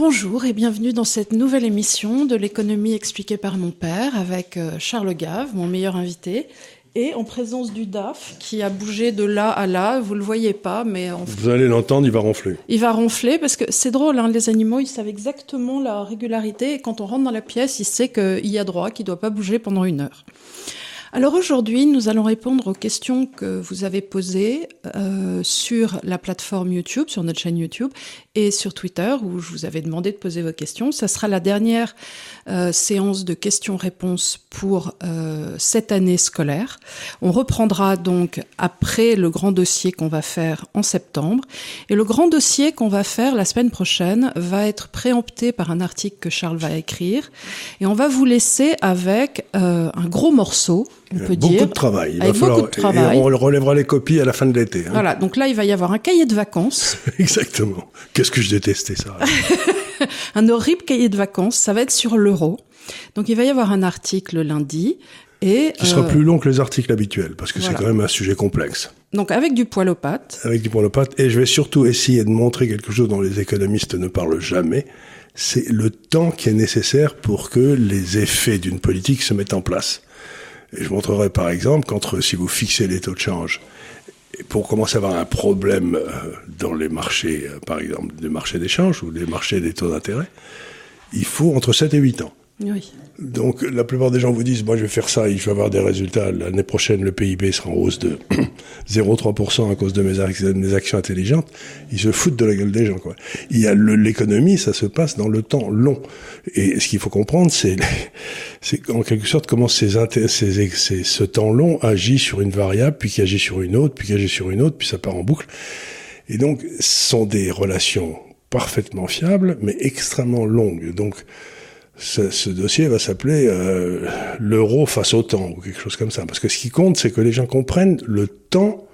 Bonjour et bienvenue dans cette nouvelle émission de l'économie expliquée par mon père avec euh, Charles Gave, mon meilleur invité, et en présence du DAF qui a bougé de là à là. Vous le voyez pas, mais en vous allez l'entendre, il va ronfler. Il va ronfler parce que c'est drôle, hein, les animaux, ils savent exactement la régularité et quand on rentre dans la pièce, il sait qu'il y a droit, qu'il doit pas bouger pendant une heure. Alors aujourd'hui, nous allons répondre aux questions que vous avez posées euh, sur la plateforme YouTube, sur notre chaîne YouTube, et sur Twitter, où je vous avais demandé de poser vos questions. Ça sera la dernière euh, séance de questions-réponses pour euh, cette année scolaire. On reprendra donc après le grand dossier qu'on va faire en septembre. Et le grand dossier qu'on va faire la semaine prochaine va être préempté par un article que Charles va écrire. Et on va vous laisser avec euh, un gros morceau on peut beaucoup dire. de travail. Il avec va falloir, beaucoup de travail. Et on relèvera les copies à la fin de l'été. hein. Voilà, donc là, il va y avoir un cahier de vacances, Exactement. Qu'est-ce que je détestais ça. un horrible cahier de vacances, ça va être sur l'euro. Donc il va y avoir un article lundi, et Qui sera euh, plus long que les articles habituels, parce que voilà. c'est quand même un sujet complexe. donc avec du poil aux pattes. Avec du point de pâte. Et je vais surtout essayer de montrer quelque chose dont les économistes ne parlent jamais. C'est le temps qui est nécessaire pour que les effets d'une politique se mettent en place. Je montrerai par exemple qu'entre, si vous fixez les taux de change, pour commencer à avoir un problème euh, dans les marchés, euh, par exemple, des marchés d'échange ou des marchés des taux d'intérêt, il faut entre 7 et 8 ans. Oui. Donc la plupart des gens vous disent, moi je vais faire ça et je vais avoir des résultats. L'année prochaine, le PIB sera en hausse de 0,3% à cause de mes, actions intelligentes. Ils se foutent de la gueule des gens. Quoi. Il y a l'économie, ça se passe dans le temps long. Et ce qu'il faut comprendre, c'est c'est en quelque sorte comment ces, ces, ces- ce temps long agit sur une variable, puis qui agit sur une autre, puis qui agit sur une autre, puis ça part en boucle. Et donc, ce sont des relations parfaitement fiables, mais extrêmement longues. Donc, ce, ce dossier va s'appeler euh, l'euro face au temps ou quelque chose comme ça. Parce que ce qui compte, c'est que les gens comprennent le temps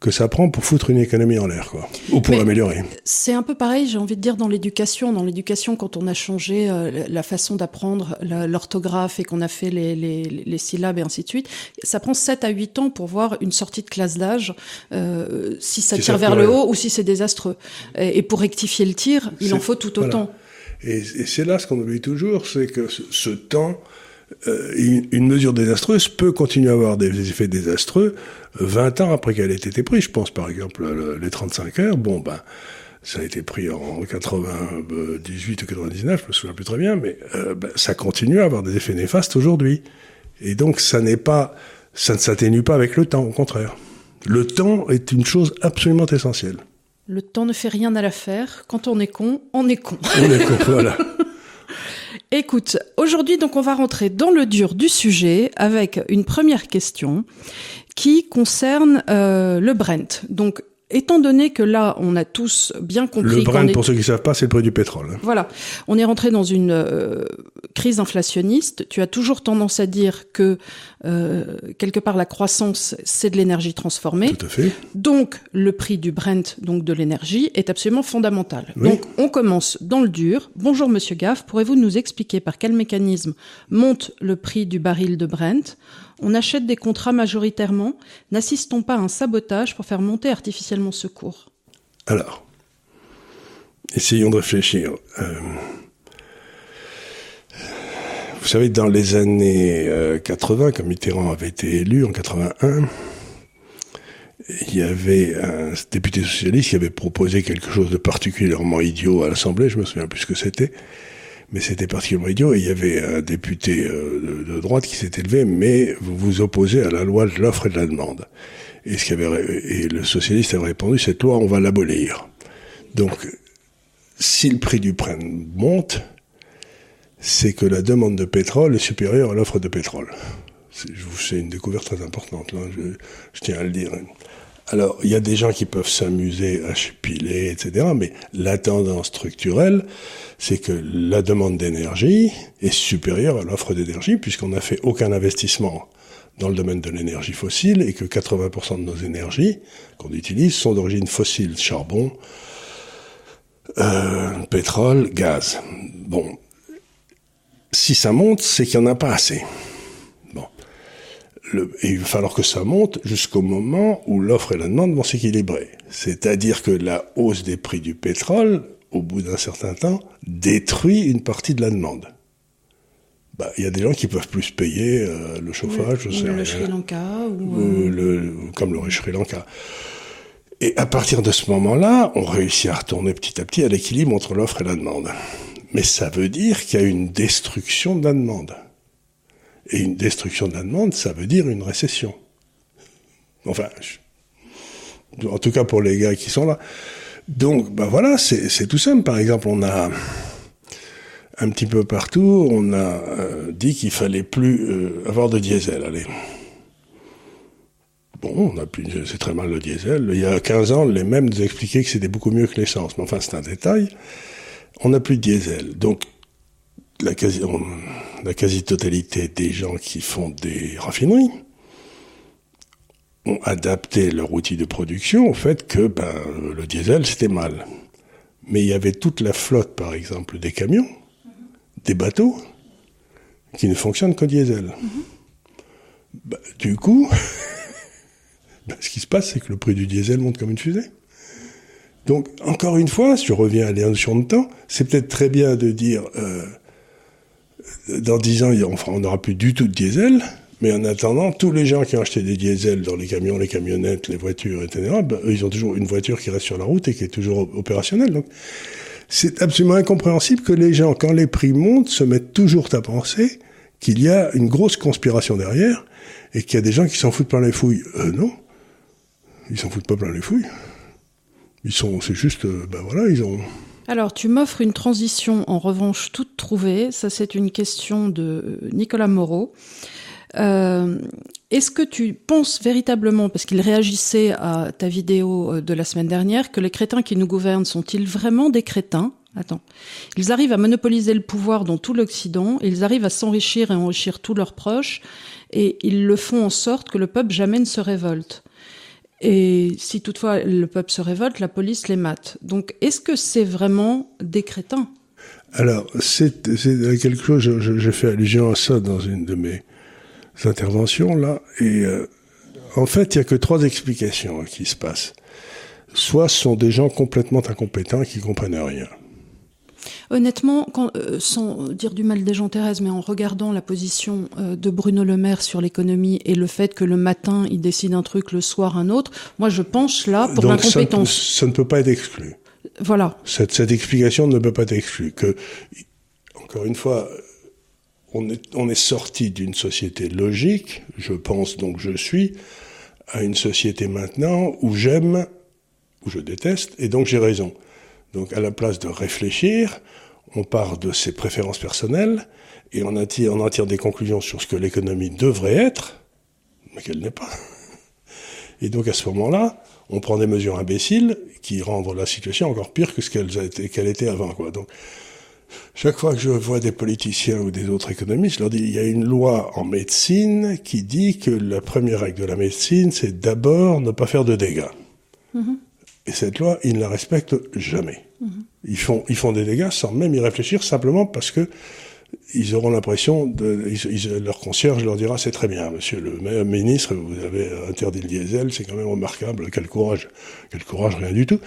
que ça prend pour foutre une économie en l'air, quoi, ou pour l'améliorer. C'est un peu pareil, j'ai envie de dire, dans l'éducation. Dans l'éducation, quand on a changé euh, la façon d'apprendre l'orthographe et qu'on a fait les, les, les syllabes et ainsi de suite, ça prend 7 à 8 ans pour voir une sortie de classe d'âge, euh, si ça Si tire ça vers le haut ou si c'est désastreux. Et, et pour rectifier le tir, il en faut tout voilà. Et, et c'est là ce qu'on oublie toujours, c'est que ce, temps, euh, une, une mesure désastreuse peut continuer à avoir des effets désastreux euh, 20 ans après qu'elle ait été prise. Je pense par exemple le- les 35 heures. Bon, ben, ça a été pris en 98 ou 99, je me souviens plus très bien, mais euh, ben, ça continue à avoir des effets néfastes aujourd'hui. Et donc ça n'est pas, ça ne s'atténue pas avec le temps, au contraire. Le temps est une chose absolument essentielle. Le temps ne fait rien à l'affaire. Quand on est con, on est con. On est con- voilà. Écoute, aujourd'hui, donc, on va rentrer dans le dur du sujet avec une première question qui concerne euh, le Brent. Donc, étant donné que là, on a tous bien compris Le Brent, est- pour ceux qui ne savent pas, c'est le prix du pétrole. voilà, on est rentré dans une euh, crise inflationniste. Tu as toujours tendance à dire que euh, quelque part la croissance c'est de l'énergie transformée. Tout à fait. Donc le prix du Brent, donc de l'énergie, est absolument fondamental. Oui. Donc on commence dans le dur. Bonjour Monsieur Gaff, pourrez-vous nous expliquer par quel mécanisme monte le prix du baril de Brent? On achète des contrats majoritairement. N'assistons pas à un sabotage pour faire monter artificiellement ce cours Alors, essayons de réfléchir. Euh, vous savez, dans les années euh, 80, quand Mitterrand avait été élu en 81, il y avait un député socialiste qui avait proposé quelque chose de particulièrement idiot à l'Assemblée, je me souviens plus ce que c'était, mais c'était particulièrement idiot, et il y avait un député euh, de, droite qui s'est élevé, mais vous vous opposez à la loi de l'offre et de la demande. Et, et le socialiste avait répondu, cette loi, on va l'abolir. Donc, si le prix du Brent monte, c'est que la demande de pétrole est supérieure à l'offre de pétrole. C'est une découverte très importante, là, je, je tiens à le dire. Alors, il y a des gens qui peuvent s'amuser à piler, etc., mais la tendance structurelle, c'est que la demande d'énergie est supérieure à l'offre d'énergie, puisqu'on n'a fait aucun investissement dans le domaine de l'énergie fossile, et que 80% de nos énergies qu'on utilise sont d'origine fossile, charbon, euh, pétrole, gaz. Bon, si ça monte, c'est qu'il n'y en a pas assez. Bon. Le, et il va falloir que ça monte jusqu'au moment où l'offre et la demande vont s'équilibrer. C'est-à-dire que la hausse des prix du pétrole au bout d'un certain temps, détruit une partie de la demande. Bah, il y a des gens qui peuvent plus payer euh, le chauffage, ou je sais le. Sri Lanka, ou, Ou euh, le, comme le Sri Lanka. Et à partir de ce moment-là, on réussit à retourner petit à petit à l'équilibre entre l'offre et la demande. Mais ça veut dire qu'il y a une destruction de la demande. Et une destruction de la demande, ça veut dire une récession. Enfin, en tout cas pour les gars qui sont là. Donc, ben voilà, c'est c'est tout simple. Par exemple, on a un petit peu partout, on a euh, dit qu'il fallait plus euh, avoir de diesel. Allez. Bon, on a plus, c'est très mal le diesel. Il y a 15 ans, les mêmes nous expliquaient que c'était beaucoup mieux que l'essence. Mais enfin, c'est un détail. On n'a plus de diesel. Donc, la quasi-totalité des gens qui font des raffineries ont adapté leur outil de production au fait que ben, le diesel, c'était mal. Mais il y avait toute la flotte, par exemple, des camions, des bateaux, qui ne fonctionnent qu'au diesel. Ben, du coup, ce qui se passe, c'est que le prix du diesel monte comme une fusée. Donc, encore une fois, si je reviens à la notion de temps, c'est peut-être très bien de dire, euh, dans 10 ans, on n'aura plus du tout de diesel, mais en attendant, tous les gens qui ont acheté des diesels dans les camions, les camionnettes, les voitures, etc., ben, ils ont toujours une voiture qui reste sur la route et qui est toujours op- opérationnelle. Donc, c'est absolument incompréhensible que les gens, quand les prix montent, se mettent toujours à penser qu'il y a une grosse conspiration derrière et qu'il y a des gens qui s'en foutent plein les fouilles. Euh, non. Ils s'en foutent pas plein les fouilles. Ils sont, c'est juste, euh, ben voilà, ils ont, Alors, tu m'offres une transition en revanche toute trouvée. Ça, c'est une question de euh, Nicolas Moreau. Euh, Est-ce que tu penses véritablement, parce qu'il réagissait à ta vidéo de la semaine dernière, que les crétins qui nous gouvernent sont-ils vraiment des crétins? Attends. Ils arrivent à monopoliser le pouvoir dans tout l'Occident, ils arrivent à s'enrichir et enrichir tous leurs proches, et ils le font en sorte que le peuple jamais ne se révolte. Et si toutefois le peuple se révolte, la police les mate. Donc est-ce que c'est vraiment des crétins? Alors, c'est quelque chose, je- je- j'ai fait allusion à ça dans une de mes interventions, là, et euh, en fait, il n'y a que trois explications qui se passent. Soit ce sont des gens complètement incompétents qui comprennent rien. Honnêtement, quand, euh, sans dire du mal des gens, Thérèse, mais en regardant la position euh, de Bruno Le Maire sur l'économie et le fait que le matin il décide un truc, le soir un autre, moi je penche là pour ça, l'incompétence. ça ne peut pas être exclu. Voilà. Cette, cette explication ne peut pas être exclue. Que, encore une fois, on est, on est sorti d'une société logique, je pense donc je suis, à une société maintenant où j'aime, où je déteste, et donc j'ai raison. Donc à la place de réfléchir, on part de ses préférences personnelles et on, attire, en tire des conclusions sur ce que l'économie devrait être, mais qu'elle n'est pas. Et donc à ce moment-là, on prend des mesures imbéciles qui rendent la situation encore pire que ce qu'elle était avant. Quoi. Donc, chaque fois que je vois des politiciens ou des autres économistes, je leur dis il y a une loi en médecine qui dit que la première règle de la médecine, c'est d'abord ne pas faire de dégâts. Et cette loi, ils ne la respectent jamais. Ils font, ils font des dégâts sans même y réfléchir, simplement parce que ils auront l'impression de, ils- ils- leur concierge leur dira c'est très bien, monsieur le ministre, vous avez interdit le diesel, c'est quand même remarquable, quel courage, quel courage, rien du tout.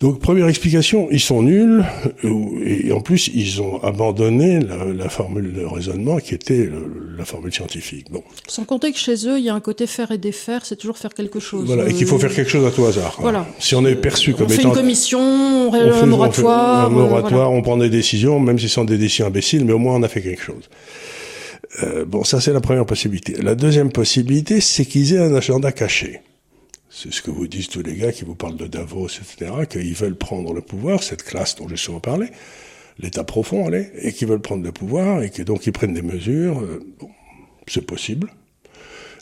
Donc première explication, ils sont nuls euh, et en plus ils ont abandonné la, la formule de raisonnement qui était le- la formule scientifique. Bon, Sans compter que chez eux, il y a un côté faire et défaire, c'est toujours faire quelque chose. voilà, et qu'il faut faire quelque chose à tout hasard. Voilà. Si on est perçu On comme fait étant une commission, on fait on fait- un on moratoire. fait un euh, moratoire, voilà. on prend des décisions, même si ce sont des décisions imbéciles, mais au moins on a fait quelque chose. Euh, bon, ça c'est la première possibilité. La deuxième possibilité, c'est qu'ils aient un agenda caché. C'est ce que vous disent tous les gars qui vous parlent de Davos, etc., qu'ils veulent prendre le pouvoir, cette classe dont j'ai souvent parlé, l'état profond, allez, et qu'ils veulent prendre le pouvoir, et que donc ils prennent des mesures. euh, bon, c'est possible.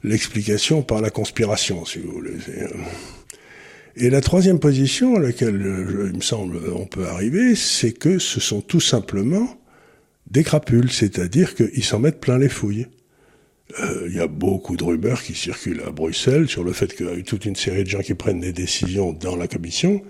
L'explication par la conspiration, si vous voulez. euh, et la troisième position à laquelle, euh, il me semble, on peut arriver, c'est que ce sont tout simplement des crapules, c'est-à-dire qu'ils s'en mettent plein les fouilles. Euh, Il y a beaucoup de rumeurs qui circulent à Bruxelles sur le fait qu'il y a eu toute une série de gens qui prennent des décisions dans la commission.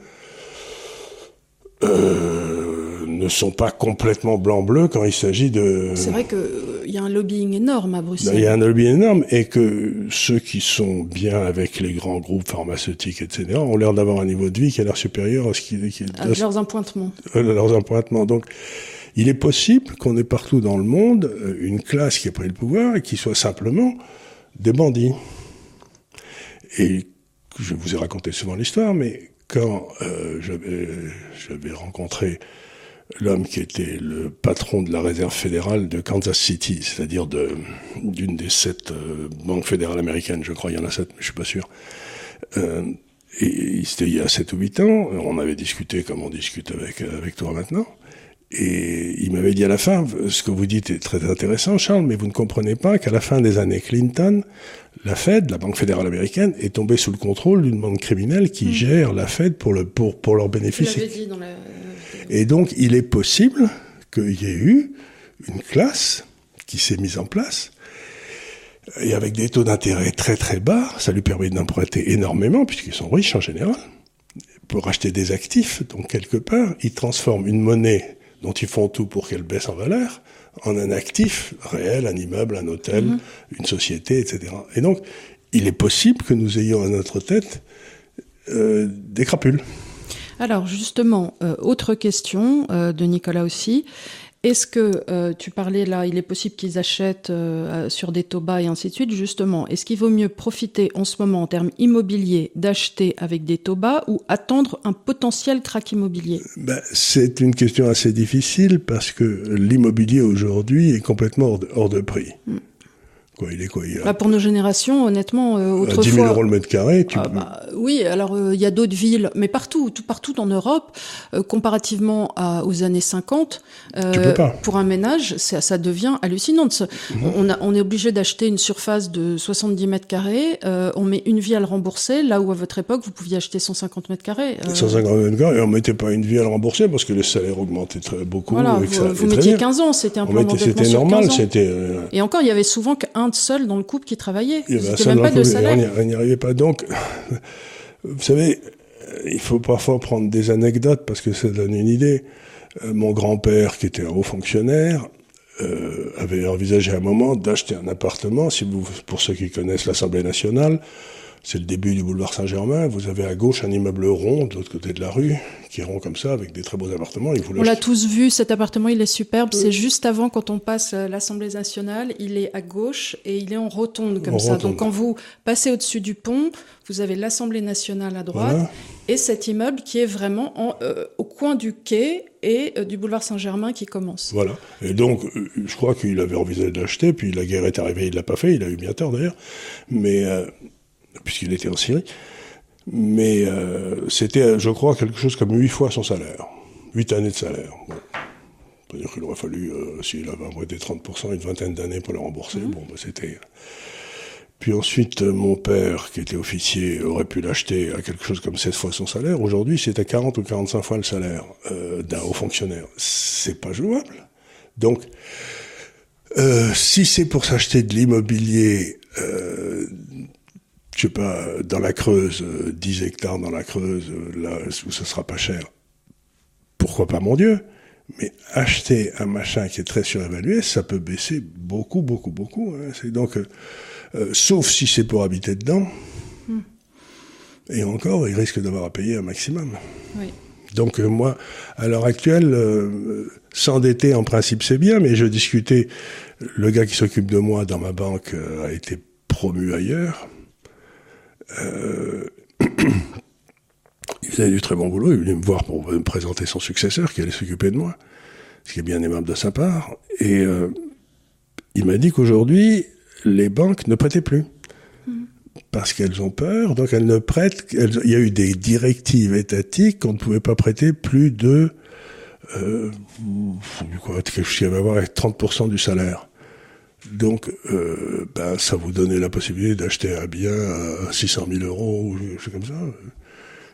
Euh, ne sont pas complètement blanc-bleu quand il s'agit de... C'est vrai qu'il il y a un lobbying énorme à Bruxelles. Il y a un lobbying énorme et que ceux qui sont bien avec les grands groupes pharmaceutiques, etc., ont l'air d'avoir un niveau de vie qui a l'air supérieur à ce qui... qui à leurs appointements. À leurs appointements. Donc, il est possible qu'on ait partout dans le monde une classe qui a pris le pouvoir et qui soit simplement des bandits. Et je vous ai raconté souvent l'histoire, mais quand euh, j'avais rencontré l'homme qui était le patron de la réserve fédérale de Kansas City, c'est-à-dire d'une des sept euh, banques fédérales américaines, je crois, il y en a sept, mais je suis pas sûr. Euh, et c'était il y a sept ou huit ans, on avait discuté comme on discute avec, avec toi maintenant, et il m'avait dit à la fin, ce que vous dites est très intéressant, Charles, mais vous ne comprenez pas qu'à la fin des années Clinton, la Fed, la Banque fédérale américaine, est tombée sous le contrôle d'une bande criminelle qui mm. gère la Fed pour, le, pour, pour leurs bénéfices. Dit dans la... Et donc, il est possible qu'il y ait eu une classe qui s'est mise en place, et avec des taux d'intérêt très très bas, ça lui permet d'emprunter énormément, puisqu'ils sont riches en général, pour acheter des actifs. Donc, quelque part, ils transforment une monnaie dont ils font tout pour qu'elle baisse en valeur, en un actif réel, un immeuble, un hôtel, mhm. une société, etc. Et donc, il est possible que nous ayons à notre tête euh, des crapules. Alors justement, euh, autre question euh, de Nicolas aussi. Est-ce que euh, tu parlais là, il est possible qu'ils achètent euh, sur des taux bas et ainsi de suite, justement, est-ce qu'il vaut mieux profiter en ce moment en termes immobiliers d'acheter avec des taux bas ou attendre un potentiel crack immobilier? Ben, C'est une question assez difficile parce que l'immobilier aujourd'hui est complètement hors de, prix. Hmm. Quoi, il est quoi il bah, Pour nos générations, honnêtement, euh, autrefois... 10 000 euros le mètre carré, tu ah, bah, Oui, alors euh, il y a d'autres villes, mais partout, tout partout en Europe, euh, comparativement à, aux années 50, euh, pour un ménage, ça, ça devient hallucinant. Mhm. On, a, on est obligé d'acheter une surface de 70 mètres carrés, on met une vie à le rembourser, là où à votre époque, vous pouviez acheter 150 mètres carrés. 150 mètres carrés, et on mettait pas une vie à le rembourser parce que les salaires augmentaient très, beaucoup. Voilà, vous, vous mettiez 15 ans, c'était un plan C'était normal, c'était... Et encore, il y avait souvent qu'un seul dans le couple qui travaillait. Il n'y avait même pas de salaire. On n'y arrivait pas. Donc, vous savez, il faut parfois prendre des anecdotes parce que ça donne une idée. Euh, mon grand-père, qui était un haut fonctionnaire, euh, avait envisagé à un moment d'acheter un appartement. Si vous, pour ceux qui connaissent l'Assemblée nationale, c'est le début du boulevard Saint-Germain. Vous avez à gauche un immeuble rond de l'autre côté de la rue, qui est rond comme ça, avec des très beaux appartements. on l'a tous vu, cet appartement, il est superbe. C'est juste avant, quand on passe l'Assemblée nationale, il est à gauche et il est en rotonde comme ça. Donc quand vous passez au-dessus du pont, vous avez l'Assemblée nationale à droite et cet immeuble qui est vraiment euh, au coin du quai et euh, du boulevard Saint-Germain qui commence. Voilà. Et donc, euh, je crois qu'il avait envisagé d'acheter, puis la guerre est arrivée, il l'a pas fait, il a eu bien tort d'ailleurs. Mais puisqu'il était en Syrie. Mais euh, c'était, je crois, quelque chose comme huit fois son salaire. Huit années de salaire. Bon. C'est-à-dire qu'il aurait fallu, euh, s'il avait emprunté 30%, une vingtaine d'années pour le rembourser. Mhm. Bon, bah, c'était... Puis ensuite, euh, mon père, qui était officier, aurait pu l'acheter à quelque chose comme 7 fois son salaire. Aujourd'hui, c'est à 40 ou 45 fois le salaire euh, d'un haut fonctionnaire. C'est pas jouable. Donc, euh, si c'est pour s'acheter de l'immobilier euh, je sais pas, dans la Creuse, 10 euh, hectares dans la Creuse, euh, là où ce sera pas cher. Pourquoi pas, mon Dieu? Mais acheter un machin qui est très surévalué, ça peut baisser beaucoup, beaucoup, beaucoup. Hein. C'est donc, euh, sauf si c'est pour habiter dedans. Hmm. Et encore, il risque d'avoir à payer un maximum. Oui. Donc moi, à l'heure actuelle, s'endetter en principe c'est bien, mais je discutais, le gars qui s'occupe de moi dans ma banque a été promu ailleurs. Euh, il faisait du très bon boulot, il venait me voir pour me présenter son successeur qui allait s'occuper de moi, ce qui est bien aimable de sa part. Et euh, il m'a dit qu'aujourd'hui, les banques ne prêtaient plus. Parce qu'elles ont peur, donc elles ne prêtent. il y a eu des directives étatiques qu'on ne pouvait pas prêter plus de. Euh, quoi, quelque chose qui avait à voir avec 30% du salaire. Donc, euh, ben, ça vous donnait la possibilité d'acheter un bien à 600 000 euros ou quelque comme ça.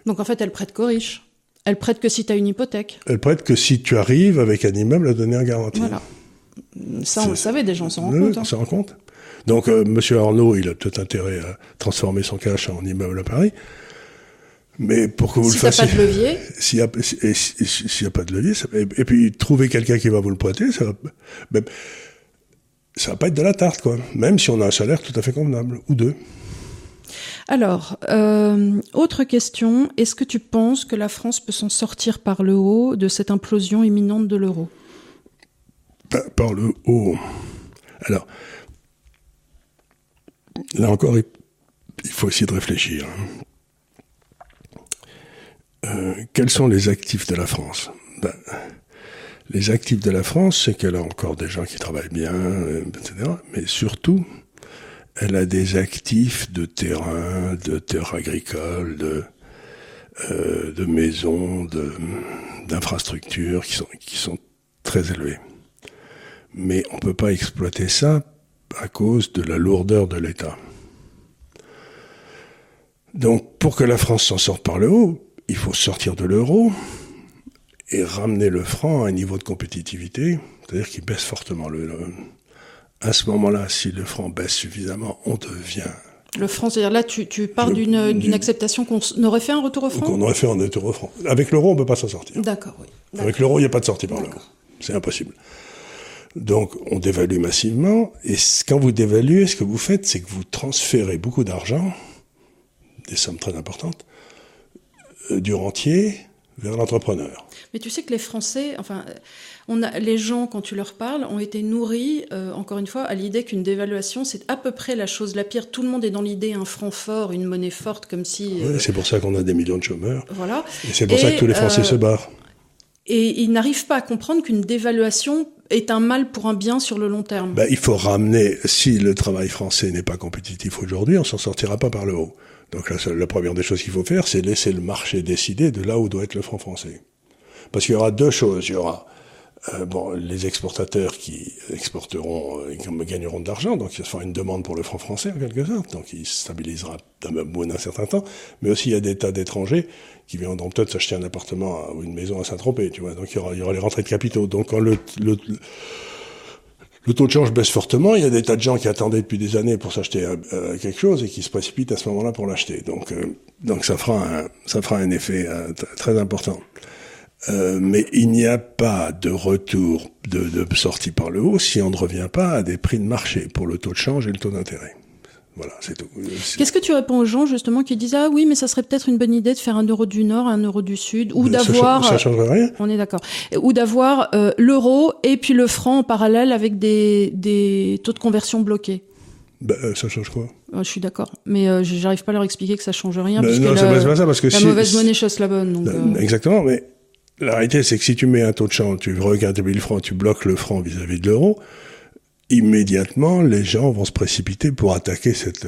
Donc, en fait, elle prête qu'aux riches. Elle prête que si tu as une hypothèque. Elle prête que si tu arrives avec un immeuble à donner un garantie. Voilà. Ça, on le savait, des gens s'en rendent compte. Hein. s'en rend compte. Donc, euh, Monsieur Arnaud, il a tout intérêt à transformer son cash en immeuble à Paris. Mais pour que vous si le fassiez. S'il n'y a pas de levier. S'il n'y a, a, pas de levier, ça, et, et, puis trouver quelqu'un qui va vous le prêter, ça va, même, ça va pas être de la tarte, quoi. Même si on a un salaire tout à fait convenable, ou deux. Alors, euh, autre question, est-ce que tu penses que la France peut s'en sortir par le haut de cette implosion imminente de l'euro? Par, par, le haut. Alors, là encore, il faut essayer de réfléchir. Euh, quels sont les actifs de la France? Ben, Les actifs de la France, c'est qu'elle a encore des gens qui travaillent bien, euh, etc. Mais surtout, elle a des actifs de terrain, de terres agricoles, de, euh, de maisons, d'infrastructures qui sont, qui sont très élevés. Mais on ne peut pas exploiter ça à cause de la lourdeur de l'État. Donc pour que la France s'en sorte par le haut, il faut sortir de l'euro et ramener le franc à un niveau de compétitivité, c'est-à-dire qu'il baisse fortement. Le, le, à ce moment-là, si le franc baisse suffisamment, on devient le franc, c'est-à-dire là, tu, tu pars d'une d'une acceptation qu'on aurait fait un retour au franc? Qu'on aurait fait un retour au franc. Avec l'euro, on ne peut pas s'en sortir. D'accord, oui. Avec l'euro, il n'y a pas de sortie par l'euro. C'est impossible. Donc, on dévalue massivement. Et quand vous dévaluez, ce que vous faites, c'est que vous transférez beaucoup d'argent, des sommes très importantes, euh, du rentier vers l'entrepreneur. Mais tu sais que les Français, enfin, on a, les gens, quand tu leur parles, ont été nourris, euh, encore une fois, à l'idée qu'une dévaluation, c'est à peu près la chose la pire. Tout le monde est dans l'idée un franc fort, une monnaie forte, comme si. Euh, oui, c'est pour ça qu'on a des millions de chômeurs. Voilà. Et c'est pour et, ça que tous les Français euh, se barrent. Et ils n'arrivent pas à comprendre qu'une dévaluation est un mal pour un bien sur le long terme. Ben, il faut ramener, si le travail français n'est pas compétitif aujourd'hui, on s'en sortira pas par le haut. Donc la, première des choses qu'il faut faire, c'est laisser le marché décider de là où doit être le franc français. Parce qu'il y aura deux choses. Il y aura euh, bon, les exportateurs qui exporteront, euh, gagneront de l'argent, donc il se fera une demande pour le franc français en quelque sorte, donc il stabilisera d'un bout d'un certain temps. Mais aussi il y a des tas d'étrangers qui viendront peut-être s'acheter un appartement ou une maison à Saint-Tropez, tu vois. Donc il y, aura, il y aura les rentrées de capitaux. Donc quand le, le, le taux de change baisse fortement, il y a des tas de gens qui attendaient depuis des années pour s'acheter euh, quelque chose et qui se précipitent à ce moment-là pour l'acheter. Donc, euh, donc ça fera un, ça fera un effet euh, très important. Euh, mais il n'y a pas de retour de, de, sortie par le haut si on ne revient pas à des prix de marché pour le taux de change et le taux d'intérêt. Voilà, c'est tout. Qu'est-ce que tu réponds aux gens justement qui disent ah oui mais ça serait peut-être une bonne idée de faire un euro du nord, un euro du sud, ou d'avoir ça, ça changerait rien. On est d'accord. Ou d'avoir euh, l'euro et puis le franc en parallèle avec des, des taux de conversion bloqués. Bah, euh, ça change quoi? Je suis d'accord, mais euh, j'arrive pas à leur expliquer que ça change rien. Bah, non, la, c'est pas ça parce que la si, mauvaise monnaie chasse la bonne. Donc, euh... Exactement, mais la réalité c'est que si tu mets un taux de change, tu regardes le franc, tu bloques le franc vis-à-vis -vis de l'euro, immédiatement les gens vont se précipiter pour attaquer cette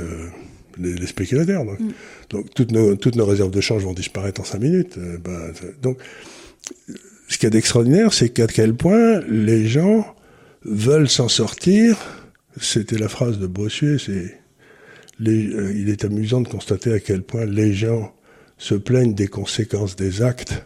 les, les, spéculateurs. Donc, mm. donc toutes, nos, toutes nos réserves de change vont disparaître en cinq minutes. Euh, bah, donc, ce qu'il y a d'extraordinaire, c'est qu'à quel point les gens veulent s'en sortir. C'était la phrase de Bossuet, c'est euh, il est amusant de constater à quel point les gens se plaignent des conséquences des actes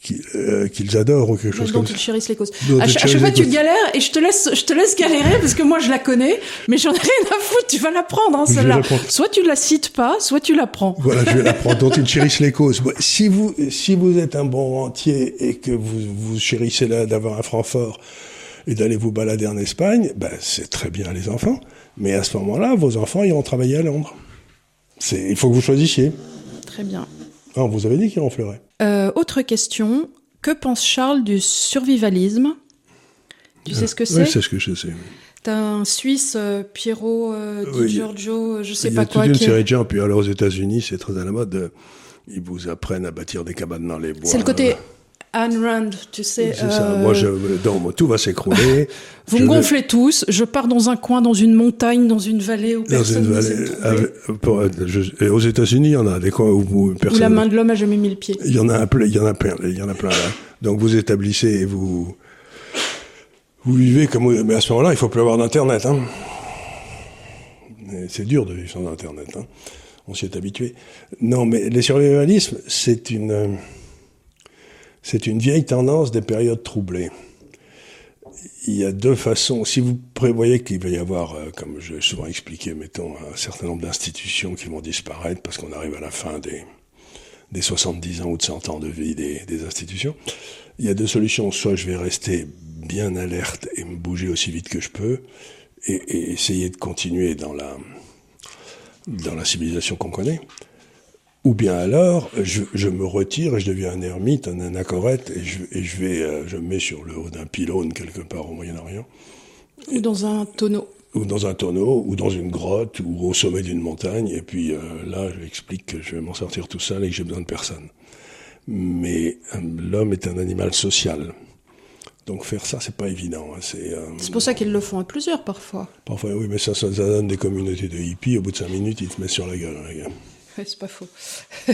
qu'ils euh, qu'ils adorent ou quelque chose dont comme ils ça. chérissent les causes. À, ch à chaque fois, tu galères et je te laisse, je te laisse galérer parce que moi, je la connais, mais j'en ai rien à foutre. Tu vas la prendre, hein, celle-là. Soit tu la cites pas, soit tu la prends. Voilà, je vais la prendre. dont ils chérissent les causes. Si vous, si vous êtes un bon rentier et que vous, vous chérissez là d'avoir un franc fort et d'aller vous balader en Espagne, ben, c'est très bien les enfants. Mais à ce moment-là, vos enfants iront travailler à Londres. Il faut que vous choisissiez. Très bien. Ah, vous avez dit qu'ils ronfleraient. Euh, autre question. Que pense Charles du survivalisme? Tu sais ce que c'est Oui, c'est? ce que je sais. T'as un Suisse, euh, Piero euh, Di Oui. Giorgio, je sais Il y pas a quoi. toute une série de gens, puis alors aux États-Unis, c'est très à la mode. euh, Ils vous apprennent à bâtir des cabanes dans les bois. C'est le côté Ayn Rand, tu sais. C'est ça. euh, Moi, je, donc, tout va s'écrouler. Vous Je me vais- gonflez tous, je pars dans un coin, dans une montagne, dans une vallée où Dans personne une ne vallée, avec- pour- euh, je- et aux États-Unis, il y en a des coins où, où Où personne. la main de l'homme a jamais mis le pied. Il y en a un plein, il y en a plein, il y en a plein là. Donc vous établissez et vous vous vivez comme vous- mais à ce moment-là, il faut plus avoir d'internet. Hein. C'est dur de vivre sans internet. Hein. On s'y est habitué. Non, mais le survivalisme, c'est une euh, c'est une vieille tendance des périodes troublées. Il y a deux façons. Si vous prévoyez qu'il va y avoir, euh, comme je l'ai souvent expliqué, mettons, un certain nombre d'institutions qui vont disparaître parce qu'on arrive à la fin des, des 70 ans ou de 100 ans de vie des, des institutions. Il y a deux solutions. Soit je vais rester bien alerte et me bouger aussi vite que je peux et, et essayer de continuer dans la, dans la civilisation qu'on connaît. Ou bien alors, je, je, me retire et je deviens un ermite, un anachorète, et je, et je vais, euh, je me mets sur le haut d'un pylône quelque part au Moyen-Orient. Ou dans un tonneau. Ou dans un tonneau, ou dans une grotte, ou au sommet d'une montagne, et puis euh, là, je explique que je vais m'en sortir tout seul et que j'ai besoin de personne. Mais euh, l'homme est un animal social. Donc faire ça, c'est pas évident. Hein. C'est euh, pour ça qu'ils le font à plusieurs parfois. Parfois, oui, mais ça, ça, donne des communautés de hippies. Au bout de cinq minutes, ils te mettent sur la gueule, hein, les gars. C'est pas faux.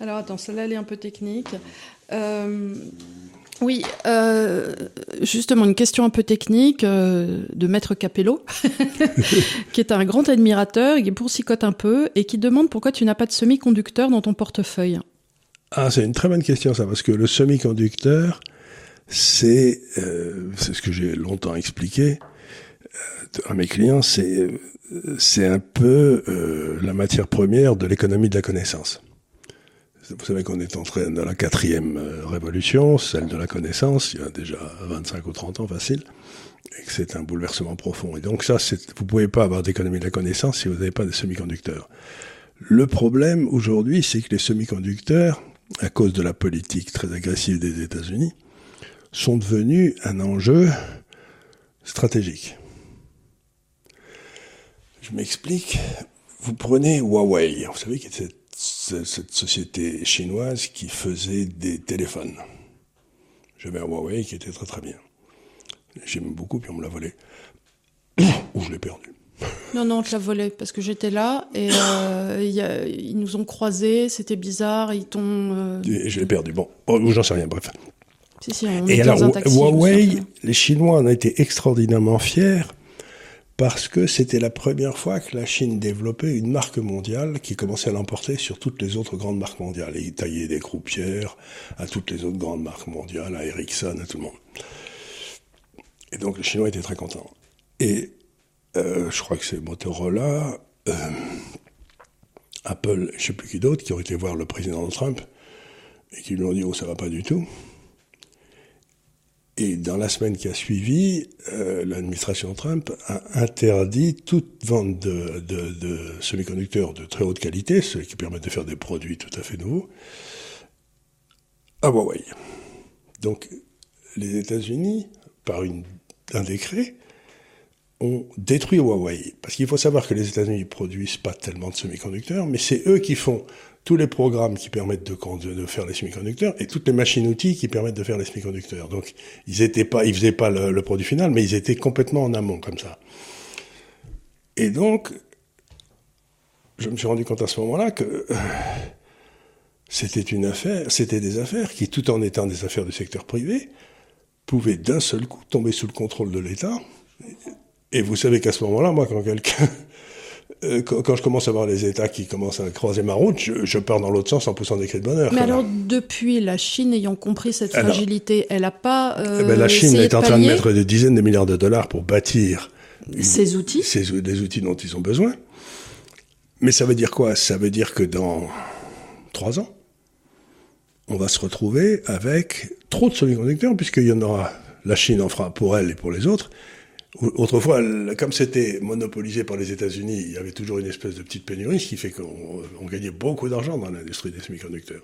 Alors attends, celle-là, elle est un peu technique. Euh, oui, euh, justement, une question un peu technique euh, de Maître Capello, qui est un grand admirateur, qui boursicote un peu et qui demande pourquoi tu n'as pas de semi-conducteur dans ton portefeuille. Ah, c'est une très bonne question, ça, parce que le semi-conducteur, c'est ce que j'ai longtemps expliqué à mes clients, c'est euh, c'est un peu euh, la matière première de l'économie de la connaissance. Vous savez qu'on est entré dans la quatrième euh, révolution, celle de la connaissance, il y a déjà 25 ou 30 ans facile, et que c'est un bouleversement profond. Et donc ça, vous pouvez pas avoir d'économie de la connaissance si vous n'avez pas de semi-conducteurs. Le problème aujourd'hui, c'est que les semi-conducteurs, à cause de la politique très agressive des États-Unis, sont devenus un enjeu stratégique. Je m'explique. Vous prenez Huawei, vous savez, cette, cette société chinoise qui faisait des téléphones. J'avais un Huawei qui était très très bien. J'aime beaucoup, puis on me l'a volé. Ou je l'ai perdu. Non, non, on te l'a volé parce que j'étais là et euh, y a, ils nous ont croisés, c'était bizarre, ils t'ont. Euh... Et je l'ai perdu. Bon, ou j'en sais rien, bref. Si, si, on et alors, dans un taxi, Huawei, les Chinois en ont été extraordinairement fiers parce que c'était la première fois que la Chine développait une marque mondiale qui commençait à l'emporter sur toutes les autres grandes marques mondiales. Et ils taillaient des croupières à toutes les autres grandes marques mondiales, à Ericsson, à tout le monde. Et donc les Chinois étaient très contents. Et euh, je crois que c'est Motorola, euh, Apple, je sais plus qui d'autre, qui ont été voir le président Trump et qui lui ont dit oh ça va pas du tout. Et dans la semaine qui a suivi, euh, l'administration Trump a interdit toute vente de, semi-conducteurs de très haute qualité, ceux qui permettent de faire des produits tout à fait nouveaux, à Huawei. Donc les États-Unis, par un décret, ont détruit Huawei. Parce qu'il faut savoir que les États-Unis produisent pas tellement de semi-conducteurs, mais c'est eux qui font tous les programmes qui permettent de, faire les semi-conducteurs et toutes les machines-outils qui permettent de faire les semi-conducteurs. Donc, ils étaient pas, ils faisaient pas le, produit final, mais ils étaient complètement en amont, comme ça. Et donc, je me suis rendu compte à ce moment-là que euh, c'était une affaire, c'était des affaires qui, tout en étant des affaires du secteur privé, pouvaient d'un seul coup tomber sous le contrôle de l'État. Et vous savez qu'à ce moment-là, moi, quand quelqu'un quand je commence à voir les États qui commencent à croiser ma route, je, je pars dans l'autre sens en poussant des cris de bonheur. Mais alors, depuis la Chine ayant compris cette alors, fragilité, elle n'a pas. Euh, eh ben la Chine est en train de mettre des dizaines de milliards de dollars pour bâtir ces outils, ces, des outils dont ils ont besoin. Mais ça veut dire quoi? Ça veut dire que dans trois ans, on va se retrouver avec trop de semi-conducteurs, puisqu'il y en aura. La Chine en fera pour elle et pour les autres. Autrefois, comme c'était monopolisé par les États-Unis, il y avait toujours une espèce de petite pénurie, ce qui fait qu'on gagnait beaucoup d'argent dans l'industrie des semi-conducteurs.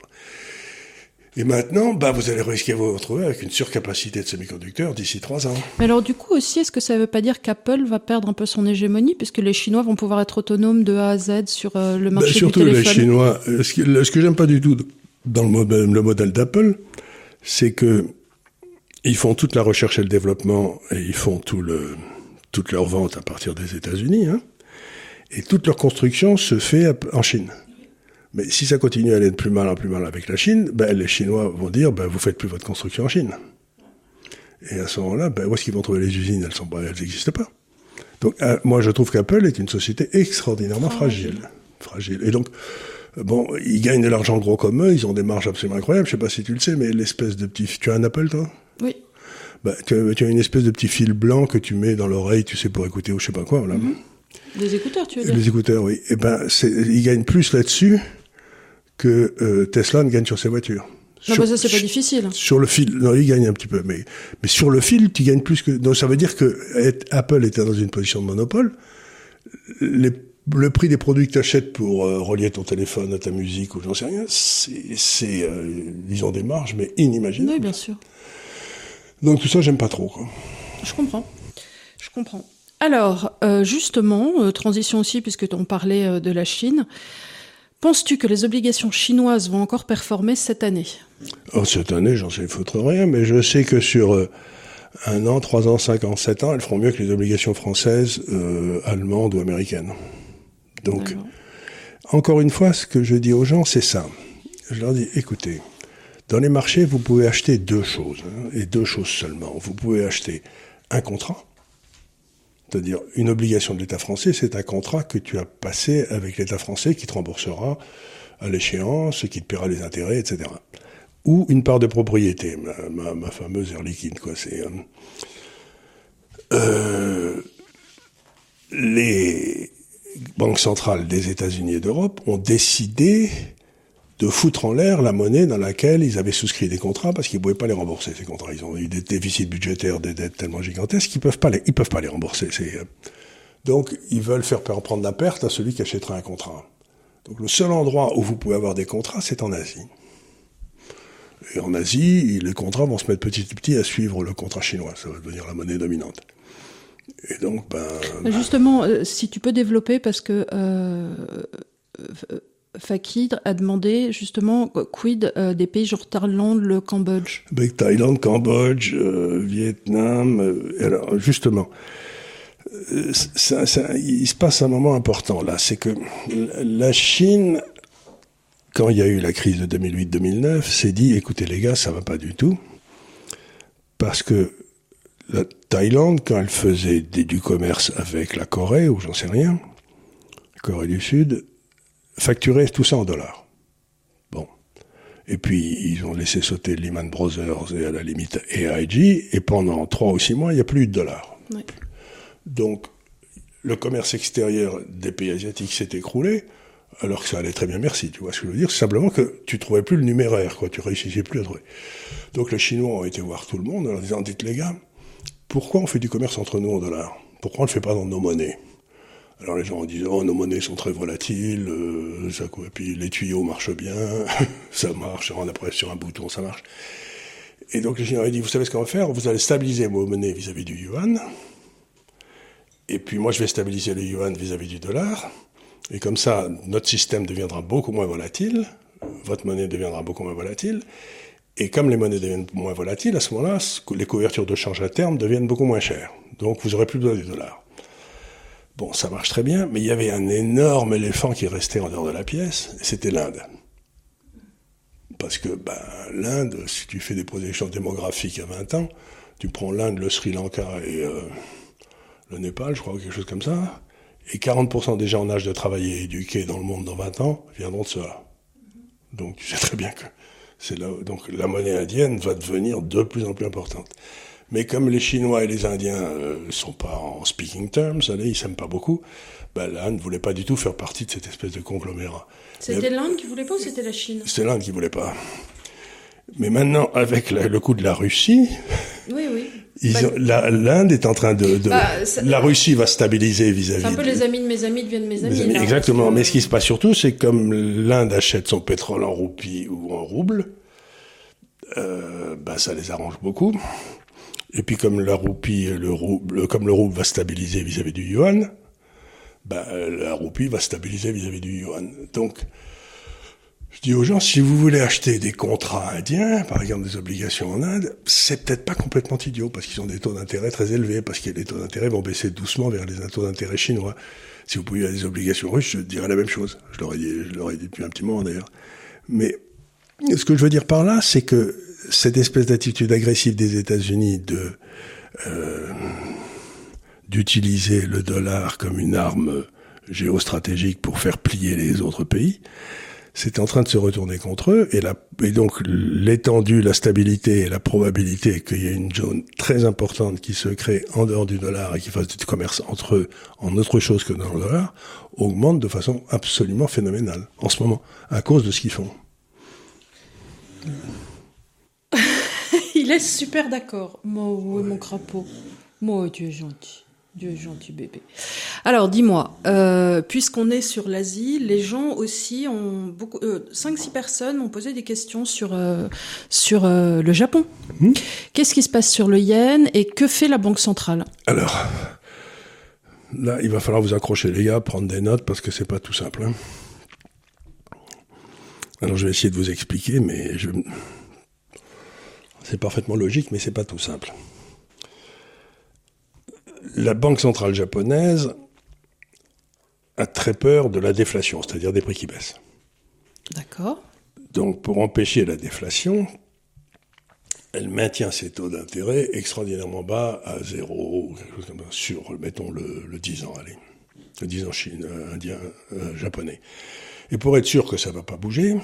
Et maintenant, bah, vous allez risquer de vous retrouver avec une surcapacité de semi-conducteurs d'ici trois ans. Mais alors, du coup, aussi, est-ce que ça ne veut pas dire qu'Apple va perdre un peu son hégémonie, puisque les Chinois vont pouvoir être autonomes de A à Z sur euh, le marché bah, surtout du téléphone? Les Chinois. Ce que, ce que j'aime pas du tout dans le modèle, le modèle d'Apple, c'est que ils font toute la recherche et le développement et ils font tout le, toute leur vente à partir des États-Unis. Hein, et toute leur construction se fait en Chine. Mais si ça continue à aller de plus mal en plus mal avec la Chine, ben, les Chinois vont dire ben, vous faites plus votre construction en Chine. Et à ce moment-là, ben, où est-ce qu'ils vont trouver les usines? Elles sont elles n'existent pas. Donc euh, moi je trouve qu'Apple est une société extraordinairement fragile. fragile. Et donc bon, ils gagnent de l'argent gros comme eux, ils ont des marges absolument incroyables. Je sais pas si tu le sais, mais l'espèce de petit, tu as un Apple toi? Oui. Bah, tu, as, tu, as, une espèce de petit fil blanc que tu mets dans l'oreille, tu sais, pour écouter ou je sais pas quoi. Voilà. Mm -hmm. Des écouteurs, tu veux dire Les écouteurs, oui. Et ben, ils gagnent plus là-dessus que euh, Tesla ne gagne sur ses voitures. Non, Sur- bah ça c'est pas difficile. sur le fil, non, il gagne un petit peu, mais, mais sur le fil, tu gagnes plus que. Donc ça veut dire que être- Apple était dans une position de monopole. Les- le prix des produits que tu achètes pour euh, relier ton téléphone à ta musique ou j'en sais rien, c'est, euh, disons, des marges, mais inimaginables. Oui, bien sûr. Donc tout ça, j'aime pas trop. Quoi. Je comprends. Je comprends. Alors, euh, justement, euh, transition aussi, puisque on parlait euh, de la Chine. Penses-tu que les obligations chinoises vont encore performer cette année? Oh, cette année, j'en sais foutre rien, mais je sais que sur euh, un an, trois ans, cinq ans, sept ans, elles feront mieux que les obligations françaises, allemandes ou américaines. Donc, Encore une fois, ce que je dis aux gens, c'est ça. Je leur dis, écoutez, dans les marchés, vous pouvez acheter deux choses, hein, et deux choses seulement. Vous pouvez acheter un contrat, c'est-à-dire une obligation de l'État français, c'est un contrat que tu as passé avec l'État français qui te remboursera à l'échéance, qui te paiera les intérêts, etc. Ou une part de propriété, ma, ma- ma fameuse air liquide, quoi. C'est euh, euh, les banques centrales des États-Unis et d'Europe ont décidé de foutre en l'air la monnaie dans laquelle ils avaient souscrit des contrats parce qu'ils ne pouvaient pas les rembourser ces contrats. Ils ont eu des déficits budgétaires, des dettes tellement gigantesques qu'ils peuvent pas les, ils peuvent pas les rembourser. C'est, euh, donc ils veulent faire prendre la perte à celui qui achètera un contrat. Donc le seul endroit où vous pouvez avoir des contrats, c'est en Asie. Et en Asie, les contrats vont se mettre petit à petit à suivre le contrat chinois. Ça va devenir la monnaie dominante. Et donc, ben, Justement, euh, si tu peux développer, parce que euh, Fakir a demandé justement quid euh, des pays genre Thaïlande, le Cambodge? Avec Thaïlande, Cambodge, euh, Vietnam. euh, alors, justement, il se passe un moment important là. C'est que la Chine, quand il y a eu la crise de 2008-2009, s'est dit écoutez, les gars, ça va pas du tout. Parce que la Thaïlande, quand elle faisait du commerce avec la Corée, ou j'en sais rien, Corée du Sud, facturait tout ça en dollars. Bon. Et puis, ils ont laissé sauter Lehman Brothers et à la limite AIG, et pendant trois ou six mois, il n'y a plus eu de dollars. Donc, le commerce extérieur des pays asiatiques s'est écroulé, alors que ça allait très bien, merci. Tu vois ce que je veux dire C'est simplement que tu trouvais plus le numéraire, quoi. Tu réussissais plus à trouver. Donc, les Chinois ont été voir tout le monde en leur disant, dites les gars, pourquoi on fait du commerce entre nous en dollars? Pourquoi on ne le fait pas dans nos monnaies? Alors les gens disent oh nos monnaies sont très volatiles, euh, et puis les tuyaux marchent bien, ça marche, on appuie sur un bouton, ça marche. Et donc les Chinois ont dit vous savez ce qu'on va faire? Vous allez stabiliser vos monnaies vis-à-vis du yuan, et puis moi je vais stabiliser le yuan vis-à-vis du dollar, et comme ça notre système deviendra beaucoup moins volatile, votre monnaie deviendra beaucoup moins volatile, et comme les monnaies deviennent moins volatiles, à ce moment-là, les couvertures de change à terme deviennent beaucoup moins chères. Donc vous aurez plus besoin du dollar. Bon, ça marche très bien, mais il y avait un énorme éléphant qui restait en dehors de la pièce, c'était l'Inde. Parce que ben, l'Inde, si tu fais des projections démographiques à 20 ans, tu prends l'Inde, le Sri Lanka et euh, le Népal, je crois, ou quelque chose comme ça, et 40% des gens en âge de travailler et éduquer dans le monde dans 20 ans viendront de cela. Donc tu sais très bien que c'est là, donc la monnaie indienne va devenir de plus en plus importante. Mais comme les Chinois et les Indiens euh, sont pas en speaking terms, ils s'aiment pas beaucoup, ben, l'Inde ne voulait pas du tout faire partie de cette espèce de conglomérat. C'était l'Inde qui voulait pas ou c'était la Chine? C'est l'Inde qui voulait pas. Mais maintenant, avec la- le coup de la Russie, Oui, oui. Bah, l'Inde est en train de... de- Bah, ça- la Russie va stabiliser vis-à-vis... C'est un peu de- les amis de mes amis deviennent mes amis. mes amis. là. Exactement. Mais ce qui se passe surtout, c'est que comme l'Inde achète son pétrole en roupies ou en roubles, euh, bah, ça les arrange beaucoup. Et puis comme la roupie, le rouble, comme le rouble va stabiliser vis-à-vis du yuan, bah, la roupie va stabiliser vis-à-vis du yuan. Donc, je dis aux gens, si vous voulez acheter des contrats indiens, par exemple des obligations en Inde, c'est peut-être pas complètement idiot, parce qu'ils ont des taux d'intérêt très élevés, parce que les taux d'intérêt vont baisser doucement vers les taux d'intérêt chinois. Si vous pouviez avoir des obligations russes, je dirais la même chose. Je l'aurais dit, je l'aurais dit depuis un petit moment d'ailleurs. Mais ce que je veux dire par là, c'est que cette espèce d'attitude agressive des États-Unis de euh, d'utiliser le dollar comme une arme géostratégique pour faire plier les autres pays, c'était en train de se retourner contre eux, et, la, et donc l'étendue, la stabilité et la probabilité qu'il y ait une zone très importante qui se crée en dehors du dollar et qui fasse du commerce entre eux en autre chose que dans le dollar, augmente de façon absolument phénoménale en ce moment, à cause de ce qu'ils font. Il est super d'accord. Moi, oui, mon crapaud. Moi, tu es gentil. Dieu est gentil bébé. Alors dis-moi, euh, puisqu'on est sur l'Asie, les gens aussi ont beaucoup, euh, 5-6 personnes ont posé des questions sur euh, sur euh, le Japon. Hmm. Qu'est-ce qui se passe sur le yen et que fait la banque centrale? Alors, là, il va falloir vous accrocher, les gars, prendre des notes parce que c'est pas tout simple. hein. Alors, je vais essayer de vous expliquer, mais je... c'est parfaitement logique, mais c'est pas tout simple. La banque centrale japonaise a très peur de la déflation, c'est-à-dire des prix qui baissent. D'accord. Donc, pour empêcher la déflation, elle maintient ses taux d'intérêt extraordinairement bas à zéro, quelque chose comme ça, sur, mettons, le, le 10 ans, allez. Le 10 ans chine, euh, indien, euh, japonais. Et pour être sûr que ça va pas bouger,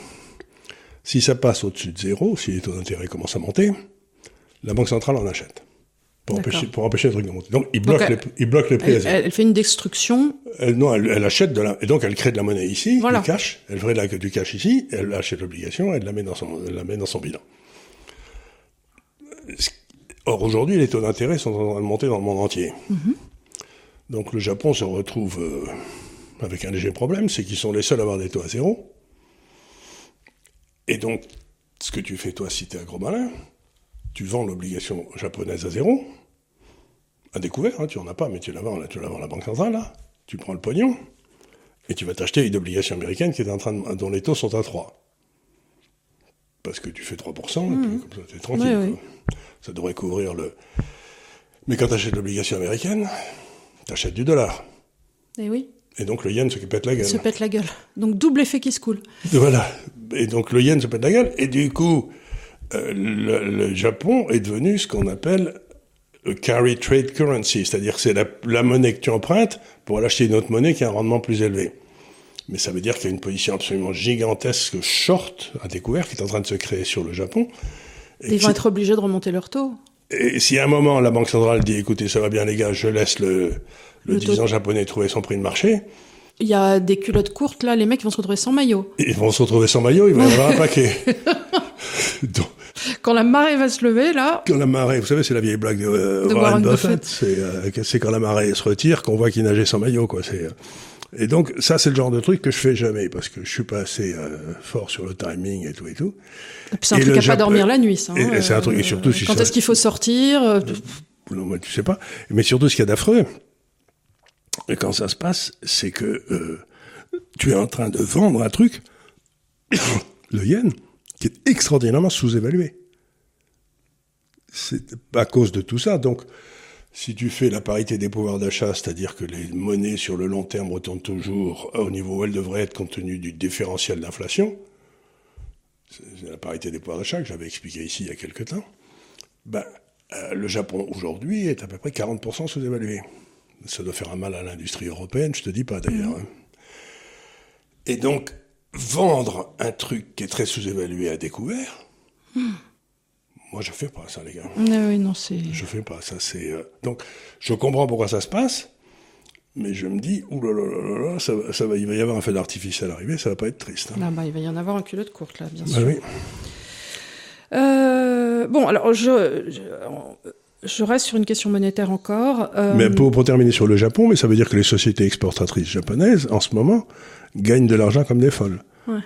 si ça passe au-dessus de zéro, si les taux d'intérêt commencent à monter, la Banque centrale en achète. Pour empêcher, pour empêcher le truc de monter. Donc, il bloque, les, il bloque les prix à Elle, zéro. elle fait une destruction. Elle, non, elle, elle achète de la, et donc elle crée de la monnaie ici, Voilà. du cash. Elle ferait la- du cash ici, elle achète l'obligation, elle la met dans son, elle la met dans son bilan. Or aujourd'hui, les taux d'intérêt sont en train de monter dans le monde entier. Donc le Japon se retrouve euh, avec un léger problème, c'est qu'ils sont les seuls à avoir des taux à zéro. Et donc, ce que tu fais toi, si tu es un gros malin, tu vends l'obligation japonaise à zéro, à découvert, hein, tu en as pas, mais tu la vends, là, tu la vends à la banque centrale, là. Tu prends le pognon, et tu vas t'acheter une obligation américaine qui est en train de- dont les taux sont à 3. Parce que tu fais 3%, et puis comme ça, t'es tranquille. Oui, oui. quoi. Ça devrait couvrir le... Mais quand tu achètes l'obligation américaine, tu achètes du dollar. Eh oui. Et donc le yen se pète la gueule. Se pète la gueule. Donc double effet qui se coule. Voilà. Et donc le yen se pète la gueule. Et du coup, euh, le, le Japon est devenu ce qu'on appelle a carry trade currency, c'est-à-dire que c'est la, la monnaie que tu empruntes pour aller acheter une autre monnaie qui a un rendement plus élevé. Mais ça veut dire qu'il y a une position absolument gigantesque short à découvert qui est en train de se créer sur le Japon. Et Ils vont être obligés de remonter leur taux. Et si à un moment la Banque centrale dit écoutez, ça va bien les gars, je laisse le, le, Le 10 taux- ans japonais trouver son prix de marché, Il y a des culottes courtes là, les mecs vont se retrouver sans maillot. ils vont se retrouver sans maillot, il va y avoir un paquet. Donc, Quand la marée va se lever là, quand la marée, vous savez, c'est la vieille blague de, euh, De Warren Warren Buffett, c'est euh, quand la marée se retire qu'on voit qu'il nageait sans maillot, quoi. C'est, euh, et donc, ça, c'est le genre de truc que je fais jamais, parce que je suis pas assez euh, fort sur le timing et tout et tout. et puis c'est un Et truc à pas dormir la nuit, ça. et- hein, et c'est un truc- et euh, surtout si quand ça- est-ce qu'il faut sortir euh, Non, moi, tu sais pas. Mais surtout, ce qu'il y a d'affreux, et quand ça se passe, c'est que euh, tu es en train de vendre un truc, le yen, qui est extraordinairement sous-évalué. C'est à cause de tout ça. Donc, si tu fais la parité des pouvoirs d'achat, c'est-à-dire que les monnaies sur le long terme retournent toujours au niveau où elles devraient être compte tenu du différentiel d'inflation, c'est la parité des pouvoirs d'achat que j'avais expliqué ici il y a quelque temps, ben, euh, le Japon aujourd'hui est à peu près 40% sous-évalué. Ça doit faire un mal à l'industrie européenne, je te dis pas d'ailleurs. hein. Et donc, vendre un truc qui est très sous-évalué à découvert, moi je fais pas ça les gars. Ah oui, non, c'est. Je fais pas ça. C'est euh, donc je comprends pourquoi ça se passe, mais je me dis ouh là là là ça, va- ça va, il va y avoir un feu d'artifice à l'arrivée, ça va pas être triste. hein. Ah bah, il va y en avoir un culotte courte là, bien Ah sûr. oui. Euh, bon, alors je, je, je reste sur une question monétaire encore. Euh, Mais pour, pour terminer sur le Japon, mais ça veut dire que les sociétés exportatrices japonaises, en ce moment, gagnent de l'argent comme des folles. Ouais.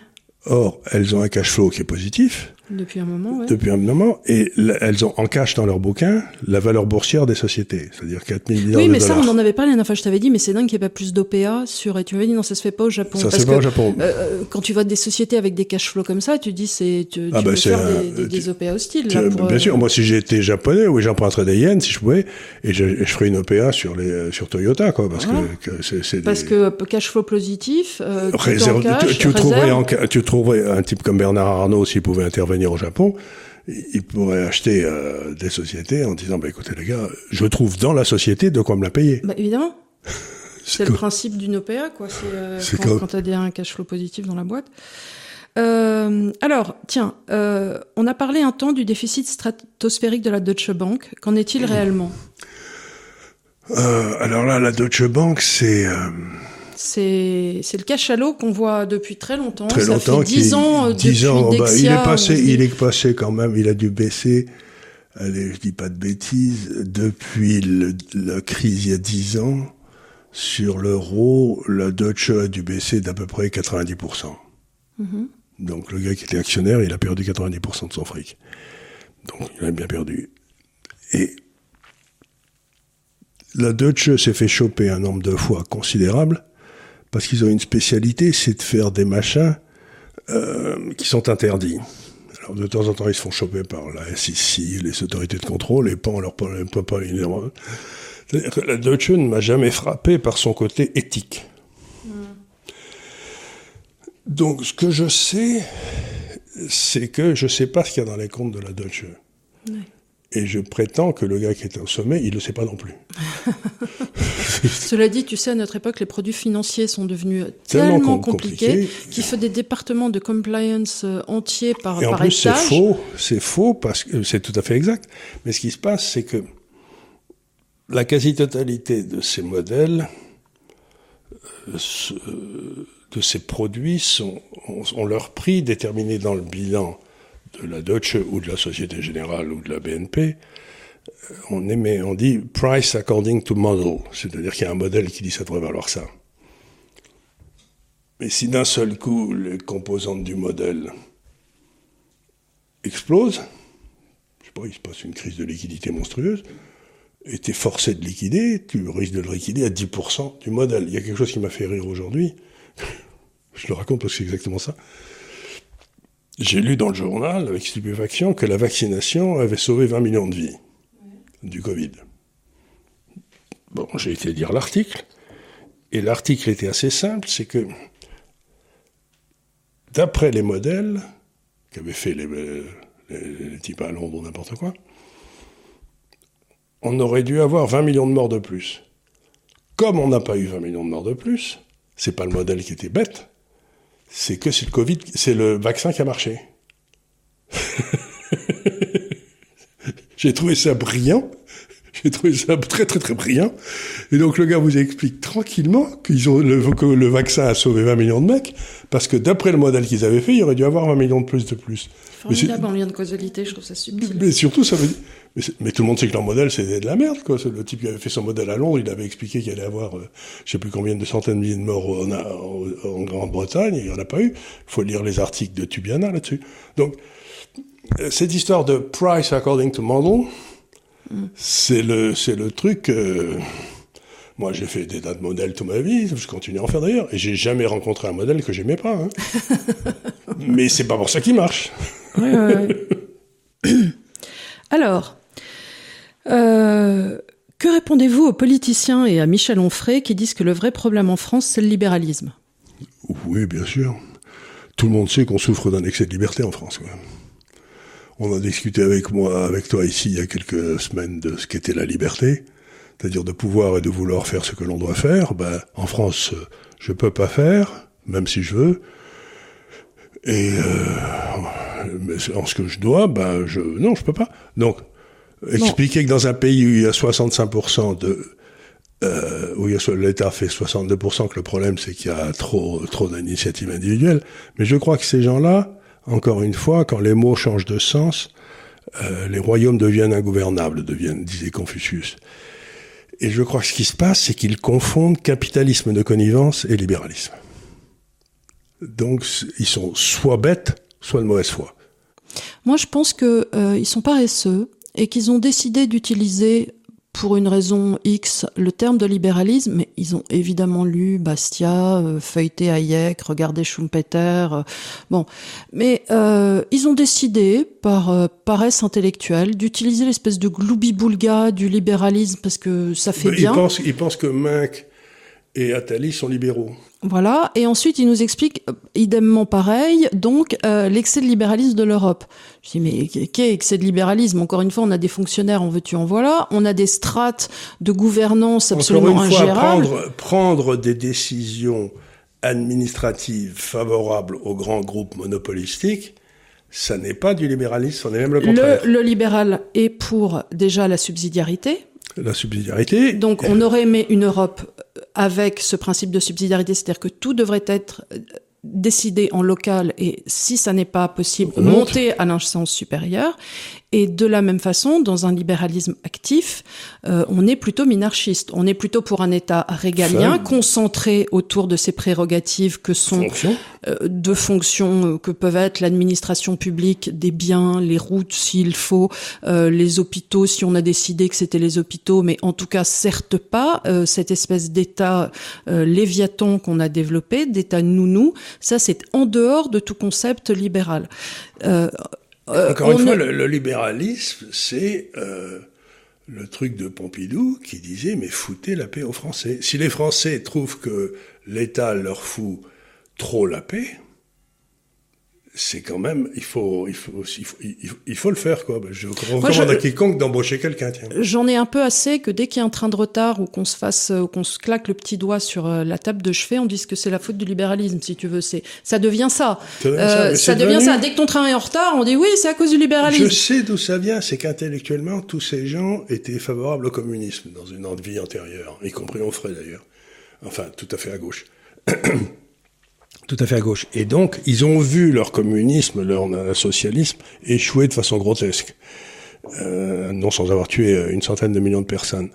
Or, elles ont un cash flow qui est positif Depuis un moment, ouais. depuis un moment, et elles ont en cash dans leur bouquin la valeur boursière des sociétés, c'est-à-dire 4 000 milliards Oui, de mais ça, dollars. on en avait parlé la dernière fois. Je t'avais dit, mais c'est dingue qu'il n'y ait pas plus d'OPA sur. Et tu m'avais dit, non, ça se fait pas au Japon. Ça parce c'est pas au Japon. euh, euh, quand tu vois des sociétés avec des cash flows comme ça, tu dis, c'est, tu, Ah tu bah faire un- des, des, tu- des OPA hostiles. Là, pour, bien euh, sûr, moi si j'étais japonais, oui, j'emprunterais des yens si je pouvais, et je, je ferais une OPA sur les sur Toyota, quoi, parce Voilà. que, que c'est Parce des- que euh, cash flow positif, euh, en Réserve- cash, tu, tu trouverais réserve. en ca- tu trouverais un type comme Bernard Arnault s'il pouvait intervenir au Japon, il pourrait acheter euh, des sociétés en disant bah écoutez les gars, je trouve dans la société de quoi me la payer. Bah, évidemment. C'est le principe d'une OPA, quoi. C'est euh, quand, comme- quand tu as un cash flow positif dans la boîte. Euh, alors, tiens, euh, on a parlé un temps du déficit stratosphérique de la Deutsche Bank. Qu'en est-il réellement? Euh, Alors là, la Deutsche Bank, c'est... C'est c'est le cachalot qu'on voit depuis très longtemps. Très longtemps. Ça fait 10 ans 10 depuis ans, bah, il est passé, il est passé quand même, il a dû baisser, allez, je dis pas de bêtises, depuis le- la crise il y a 10 ans, sur l'euro, la Deutsche a dû baisser d'à peu près 90%. Mhm. Donc le gars qui était actionnaire, il a perdu 90% de son fric. Donc il a bien perdu. Et la Deutsche s'est fait choper un nombre de fois considérable parce qu'ils ont une spécialité, c'est de faire des machins euh, qui sont interdits. Alors de temps en temps, ils se font choper par la SEC, les autorités de contrôle, et pas on leur pas, pas, que la Deutsche ne m'a jamais frappé par son côté éthique. Donc ce que je sais, c'est que je sais pas ce qu'il y a dans les comptes de la Deutsche. Et je prétends que le gars qui est au sommet, il le sait pas non plus. Cela dit, tu sais, à notre époque, les produits financiers sont devenus Tellement tellement, com- compliqués, qu'il faut des départements de compliance euh, entiers par, Et en par plus, c'est faux. C'est faux parce que c'est tout à fait exact. Mais ce qui se passe, c'est que la quasi-totalité de ces modèles, euh, ce- de ces produits, sont, ont leur prix déterminé dans le bilan de la Deutsche ou de la Société Générale ou de la BNP. Euh, On, on dit price according to model, c'est-à-dire qu'il y a un modèle qui dit ça devrait valoir ça. Mais si d'un seul coup les composantes du modèle explose, je sais pas, il se passe une crise de liquidité monstrueuse, et tu es forcé de liquider, tu risques de le liquider à 10% du modèle. Il y a quelque chose qui m'a fait rire aujourd'hui, je le raconte parce que c'est exactement ça. J'ai lu dans le journal, avec stupéfaction, que la vaccination avait sauvé 20 millions de vies du Covid. Bon, j'ai été lire l'article, et l'article était assez simple, c'est que d'après les modèles qu'avaient fait les, types à Londres ou n'importe quoi, on aurait dû avoir 20 millions de morts de plus. Comme on n'a pas eu 20 millions de morts de plus, c'est pas le modèle qui était bête, c'est que c'est le Covid, c'est le vaccin qui a marché. J'ai trouvé ça brillant. J'ai trouvé ça très très très brillant. Et donc le gars vous explique tranquillement qu'ils ont le, que le vaccin a sauvé 20 millions de mecs parce que d'après le modèle qu'ils avaient fait, il aurait dû avoir 20 millions de plus de plus. Formidable en lien de causalité, je trouve ça subtil. mais surtout, ça veut dire. Mais, tout le monde sait que leur modèle, c'est de la merde, quoi. Le type qui avait fait son modèle à Londres, il avait expliqué qu'il allait avoir, euh, je sais plus combien de centaines de milliers de morts en, en- en Grande-Bretagne, et il n'y en a pas eu. Il faut lire les articles de Tubiana là-dessus. Donc, euh, cette histoire de price according to model, c'est le, c'est le truc. euh, moi, j'ai fait des tas de modèles toute ma vie, je continue à en faire d'ailleurs, et j'ai jamais rencontré un modèle que j'aimais pas. Hein. mais c'est pas pour ça qu'il marche. Ouais, ouais, ouais. Alors, euh, que répondez-vous aux politiciens et à Michel Onfray qui disent que le vrai problème en France, c'est le libéralisme? Oui, bien sûr. Tout le monde sait qu'on souffre d'un excès de liberté en France. On a discuté avec moi, avec toi ici, il y a quelques semaines de ce qu'était la liberté, c'est-à-dire de pouvoir et de vouloir faire ce que l'on doit faire. Ben, en France, je peux pas faire, même si je veux. Et euh, en ce que je dois, ben je non, peux pas. Donc, expliquer que dans un pays où il y a 65% de euh, où l'État fait 62%, que le problème c'est qu'il y a trop trop d'initiatives individuelles. Mais je crois que ces gens-là, encore une fois, quand les mots changent de sens, euh, les royaumes deviennent ingouvernables, deviennent, disait Confucius. Et je crois que ce qui se passe, c'est qu'ils confondent capitalisme de connivence et libéralisme. Donc, ils sont soit bêtes, soit de mauvaise foi. Moi, je pense que euh, ils sont paresseux et qu'ils ont décidé d'utiliser pour une raison X le terme de libéralisme, mais ils ont évidemment lu Bastia, euh, feuilleté Hayek, regardé Schumpeter, euh, bon, mais euh, ils ont décidé par euh, paresse intellectuelle d'utiliser l'espèce de gloubi-boulga du libéralisme parce que ça fait ils, bien. pensent, ils pensent que Minck et Attali sont libéraux. Voilà, et ensuite il nous explique euh, idemment pareil, donc euh, l'excès de libéralisme de l'Europe. Je dis mais qu'est excès de libéralisme? Encore une fois, on a des fonctionnaires, en veux-tu en voilà, on a des strates de gouvernance absolument Encore une fois, ingérables. prendre, prendre des décisions administrative favorable aux grands groupes monopolistiques, ça n'est pas du libéralisme, on est même le contraire. Le, le libéral est pour déjà la subsidiarité. La subsidiarité. Donc on aurait aimé une Europe avec ce principe de subsidiarité, c'est-à-dire que tout devrait être décider en local et si ça n'est pas possible, monter à l'instance supérieure. Et de la même façon, dans un libéralisme actif, euh, on est plutôt minarchiste. On est plutôt pour un État régalien, concentré autour de ses prérogatives que sont euh, de fonctions euh, que peuvent être l'administration publique des biens, les routes s'il faut, les hôpitaux si on a décidé que c'était les hôpitaux, mais en tout cas certes pas cette espèce d'État léviathan qu'on a développé, d'État nounou. Ça, c'est en dehors de tout concept libéral. Euh, Encore une fois, le, libéralisme, c'est euh, le truc de Pompidou qui disait mais foutez la paix aux Français. Si les Français trouvent que l'État leur fout trop la paix, c'est quand même, il faut, il faut, il faut, il faut, le faire, quoi. Je recommande à quiconque d'embaucher quelqu'un, J'en ai un peu assez que dès qu'il y a un train de retard ou qu'on se fasse, euh, qu'on se claque le petit doigt sur euh, la table de chevet, on dise que c'est la faute du libéralisme, si tu veux. C'est, ça devient ça. Ça, euh, ça devient ça. Dès que ton train est en retard, on dit oui, c'est à cause du libéralisme. Je sais d'où ça vient. C'est qu'intellectuellement, tous ces gens étaient favorables au communisme dans une vie antérieure, y compris Onfray d'ailleurs. Enfin, tout à fait à gauche. Tout à fait à gauche. Et donc, ils ont vu leur communisme, leur socialisme échouer de façon grotesque. Euh, non sans avoir tué une centaine de millions de personnes.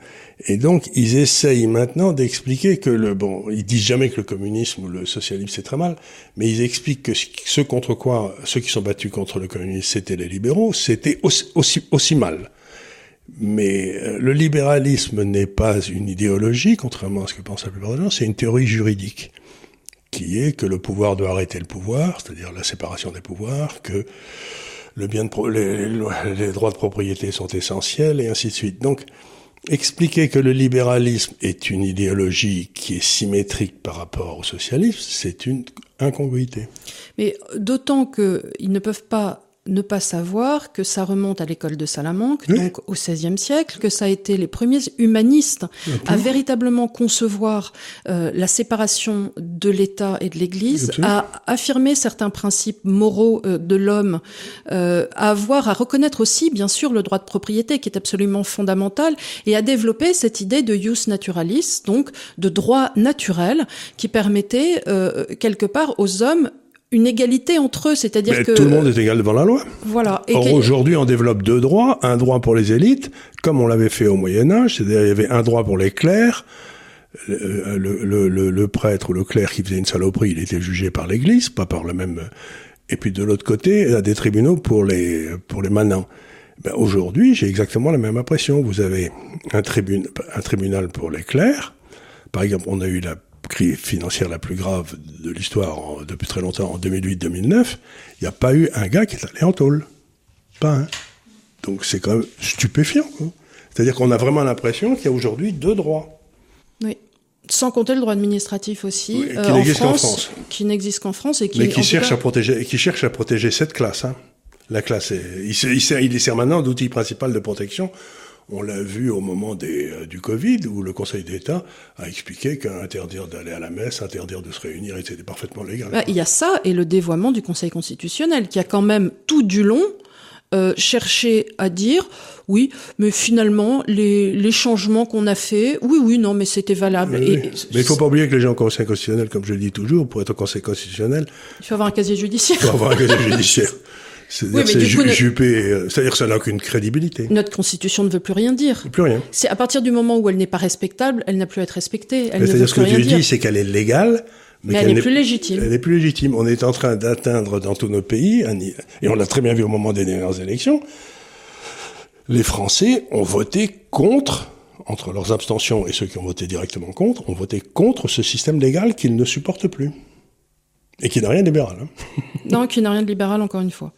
Et donc, ils essayent maintenant d'expliquer que le bon, ils disent jamais que le communisme ou le socialisme c'est très mal, mais ils expliquent que ce contre quoi ceux qui sont battus contre le communisme c'était les libéraux, c'était aussi, aussi, aussi mal. Mais euh, le libéralisme n'est pas une idéologie, contrairement à ce que pensent la plupart des gens, c'est une théorie juridique qui est que le pouvoir doit arrêter le pouvoir, c'est-à-dire la séparation des pouvoirs, que le bien de les, les, droits de propriété sont essentiels, et ainsi de suite. Donc, expliquer que le libéralisme est une idéologie qui est symétrique par rapport au socialisme, c'est une incongruité. Mais d'autant qu'ils ne peuvent pas ne pas savoir que ça remonte à l'école de Salamanque, donc au XVIe siècle, que ça a été les premiers humanistes à véritablement concevoir euh, la séparation de l'État et de l'Église, à affirmer certains principes moraux euh, de l'homme, euh, à avoir, à reconnaître aussi, bien sûr, le droit de propriété qui est absolument fondamental, et à développer cette idée de jus naturalis, donc de droit naturel, qui permettait quelque part aux hommes une égalité entre eux, c'est-à-dire que tout le monde est égal devant la loi. Voilà. Et Or aujourd'hui, on développe deux droits, un droit pour les élites, comme on l'avait fait au Moyen Âge, c'est-à-dire il y avait un droit pour les clercs. Le, le, le, le, prêtre ou le clerc qui faisait une saloperie, il était jugé par l'Église, pas par le même. Et puis de l'autre côté, il y a des tribunaux pour les pour les manants. Ben aujourd'hui, j'ai exactement la même impression. Vous avez un, tribun, un tribunal pour les clercs. Par exemple, on a eu la crise financière la plus grave de l'histoire depuis très longtemps, en 2008-2009, il n'y a pas eu un gars qui est allé en tôle. Pas un. Donc c'est quand même stupéfiant. C'est-à-dire qu'on a vraiment l'impression qu'il y a aujourd'hui deux droits. Oui. Sans compter le droit administratif aussi, qui euh, n'existe qu'en France. Qui n'existe qu'en France et qui, Mais qui cherche, à protéger, qui cherche à protéger cette classe. Hein. La classe, est, il, il, il sert maintenant d'outil principal de protection on l'a vu au moment des, euh, du Covid, où le Conseil d'État a expliqué qu'interdire d'aller à la messe, interdire de se réunir, c'était parfaitement légal. Bah, il y a ça et le dévoiement du Conseil constitutionnel, qui a quand même tout du long euh, cherché à dire oui, mais finalement, les, les changements qu'on a faits, oui, oui, non, mais c'était valable. Mais, mais il faut pas oublier que les gens au Conseil constitutionnel, comme je le dis toujours, pour être au Conseil constitutionnel... Il faut avoir un casier judiciaire. Il faut avoir un casier judiciaire. C'est-à-dire euh, que ça n'a aucune crédibilité. Notre constitution ne veut plus rien dire. Plus rien. C'est à partir du moment où elle n'est pas respectable, elle n'a plus à être respectée. C'est-à-dire ce que tu dis, c'est qu'elle est légale, mais, elle n'est plus légitime. Elle n'est plus légitime. On est en train d'atteindre dans tous nos pays, et on l'a très bien vu au moment des dernières élections, les Français ont voté contre, entre leurs abstentions et ceux qui ont voté directement contre, ont voté contre ce système légal qu'ils ne supportent plus. Et qui n'a rien de libéral. Hein. non, qui n'a rien de libéral, encore une fois.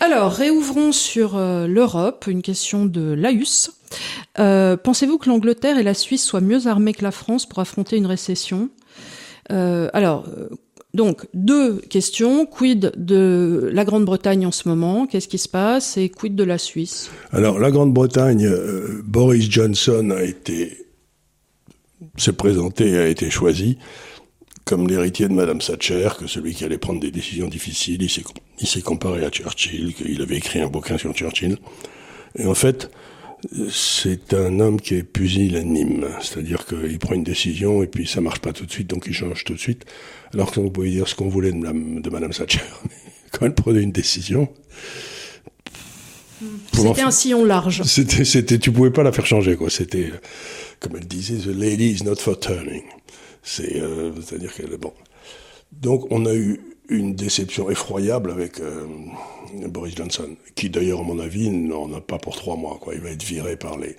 Alors, réouvrons sur euh, l'Europe, une question de Laus. Euh, Pensez-vous que l'Angleterre et la Suisse soient mieux armées que la France pour affronter une récession? Euh, Alors, donc, deux questions. Quid de la Grande-Bretagne en ce moment? Qu'est-ce qui se passe? Et quid de la Suisse? Alors, la Grande-Bretagne, Boris Johnson a été s'est présenté, a été choisi comme l'héritier de Madame Thatcher, que celui qui allait prendre des décisions difficiles. Il s'est comparé à Churchill, qu'il avait écrit un bouquin sur Churchill. Et en fait, c'est un homme qui est pusillanime, c'est-à-dire qu'il prend une décision et puis ça marche pas tout de suite, donc il change tout de suite. Alors que vous pouvez dire ce qu'on voulait de, de Madame Thatcher, quand elle prenait une décision, c'était un sillon large. C'était, c'était, tu pouvais pas la faire changer, quoi. C'était, comme elle disait, the lady is not for turning. Euh, c'est-à-dire qu'elle, bon. Donc, on a eu une déception effroyable avec euh, Boris Johnson, qui d'ailleurs, à mon avis, n'en a pas pour trois mois. Il va être viré par les,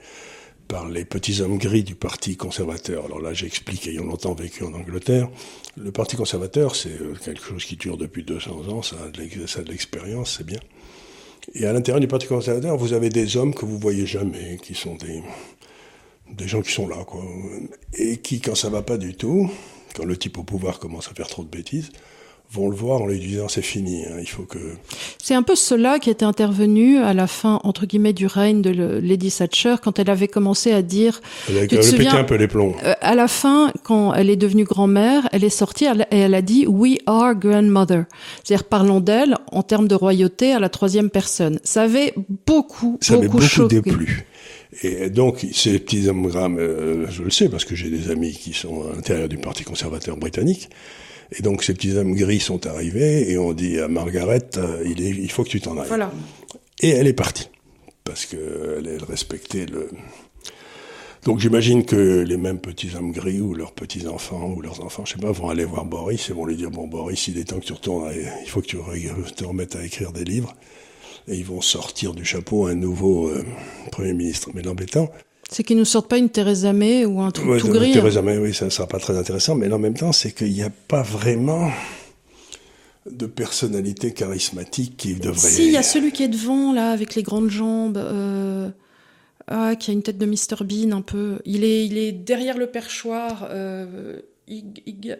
par les petits hommes gris du Parti conservateur. Alors là, j'explique, ayant longtemps vécu en Angleterre, le Parti conservateur, c'est euh, quelque chose qui dure depuis 200 ans, ça a de l'expérience, c'est bien. Et à l'intérieur du Parti conservateur, vous avez des hommes que vous voyez jamais, qui sont des, des gens qui sont là, quoi. Et qui, quand ça va pas du tout, quand le type au pouvoir commence à faire trop de bêtises, vont le voir en lui disant c'est fini, hein, il faut que. C'est un peu cela qui était intervenu à la fin entre guillemets du règne de Lady Thatcher quand elle avait commencé à dire. Elle a, pété un peu les plombs. Euh, à la fin, quand elle est devenue grand-mère, elle est sortie et elle a dit We are grandmother, c'est-à-dire parlons d'elle en termes de royauté à la troisième personne. Ça avait beaucoup, Ça beaucoup, avait beaucoup déplu. Et donc, ces petits hommes euh, je le sais parce que j'ai des amis qui sont à l'intérieur du Parti conservateur britannique, et donc ces petits hommes gris sont arrivés et on dit à Margaret, euh, il, est, il faut que tu t'en ailles. Voilà. Et elle est partie parce qu'elle elle respectait le. Donc j'imagine que les mêmes petits hommes gris ou leurs petits enfants ou leurs enfants, je sais pas, vont aller voir Boris et vont lui dire bon Boris, il est temps que tu retournes, il faut que tu te remettes à écrire des livres. Et ils vont sortir du chapeau un nouveau euh, premier ministre. Mais l'embêtant, c'est qu'ils ne sortent pas une Theresa May ou un truc tout gris. Hein. Theresa May, oui, ça ne sera pas très intéressant, mais en même temps, c'est qu'il n'y a pas vraiment de personnalité charismatique qui devrait. Si, il y a celui qui est devant, là, avec les grandes jambes, euh, ah, qui a une tête de Mr Bean un peu. Il est, il est derrière le perchoir. Euh, il, euh,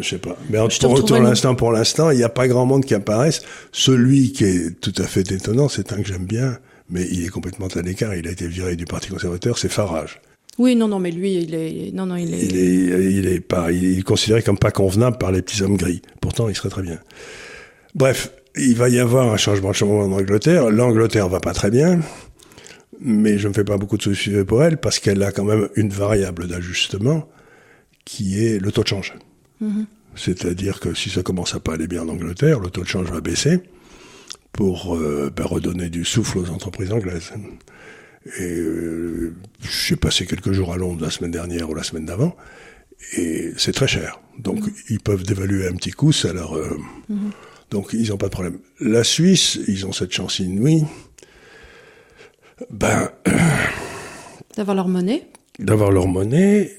Je sais pas. Mais pour, l'instant, pour l'instant, il n'y a pas grand monde qui apparaisse. Celui qui est tout à fait étonnant, c'est un que j'aime bien, mais il est complètement à l'écart. Il a été viré du Parti conservateur, c'est Farage. Oui, non, non, mais lui, il est, non, non, il est. Il est, il est pas, il est considéré comme pas convenable par les petits hommes gris. Pourtant, il serait très bien. Bref, il va y avoir un changement de changement en Angleterre. L'Angleterre va pas très bien, mais je me fais pas beaucoup de soucis pour elle parce qu'elle a quand même une variable d'ajustement qui est le taux de change. Mm-hmm. C'est-à-dire que si ça commence à pas aller bien en Angleterre, le taux de change va baisser pour euh, ben, redonner du souffle aux entreprises anglaises. Et euh, j'ai passé quelques jours à Londres la semaine dernière ou la semaine d'avant, et c'est très cher. Donc mmh. ils peuvent dévaluer un petit coup, ça leur... Euh, mmh. Donc ils n'ont pas de problème. La Suisse, ils ont cette chance inouïe. Ben... D'avoir leur monnaie D'avoir leur monnaie,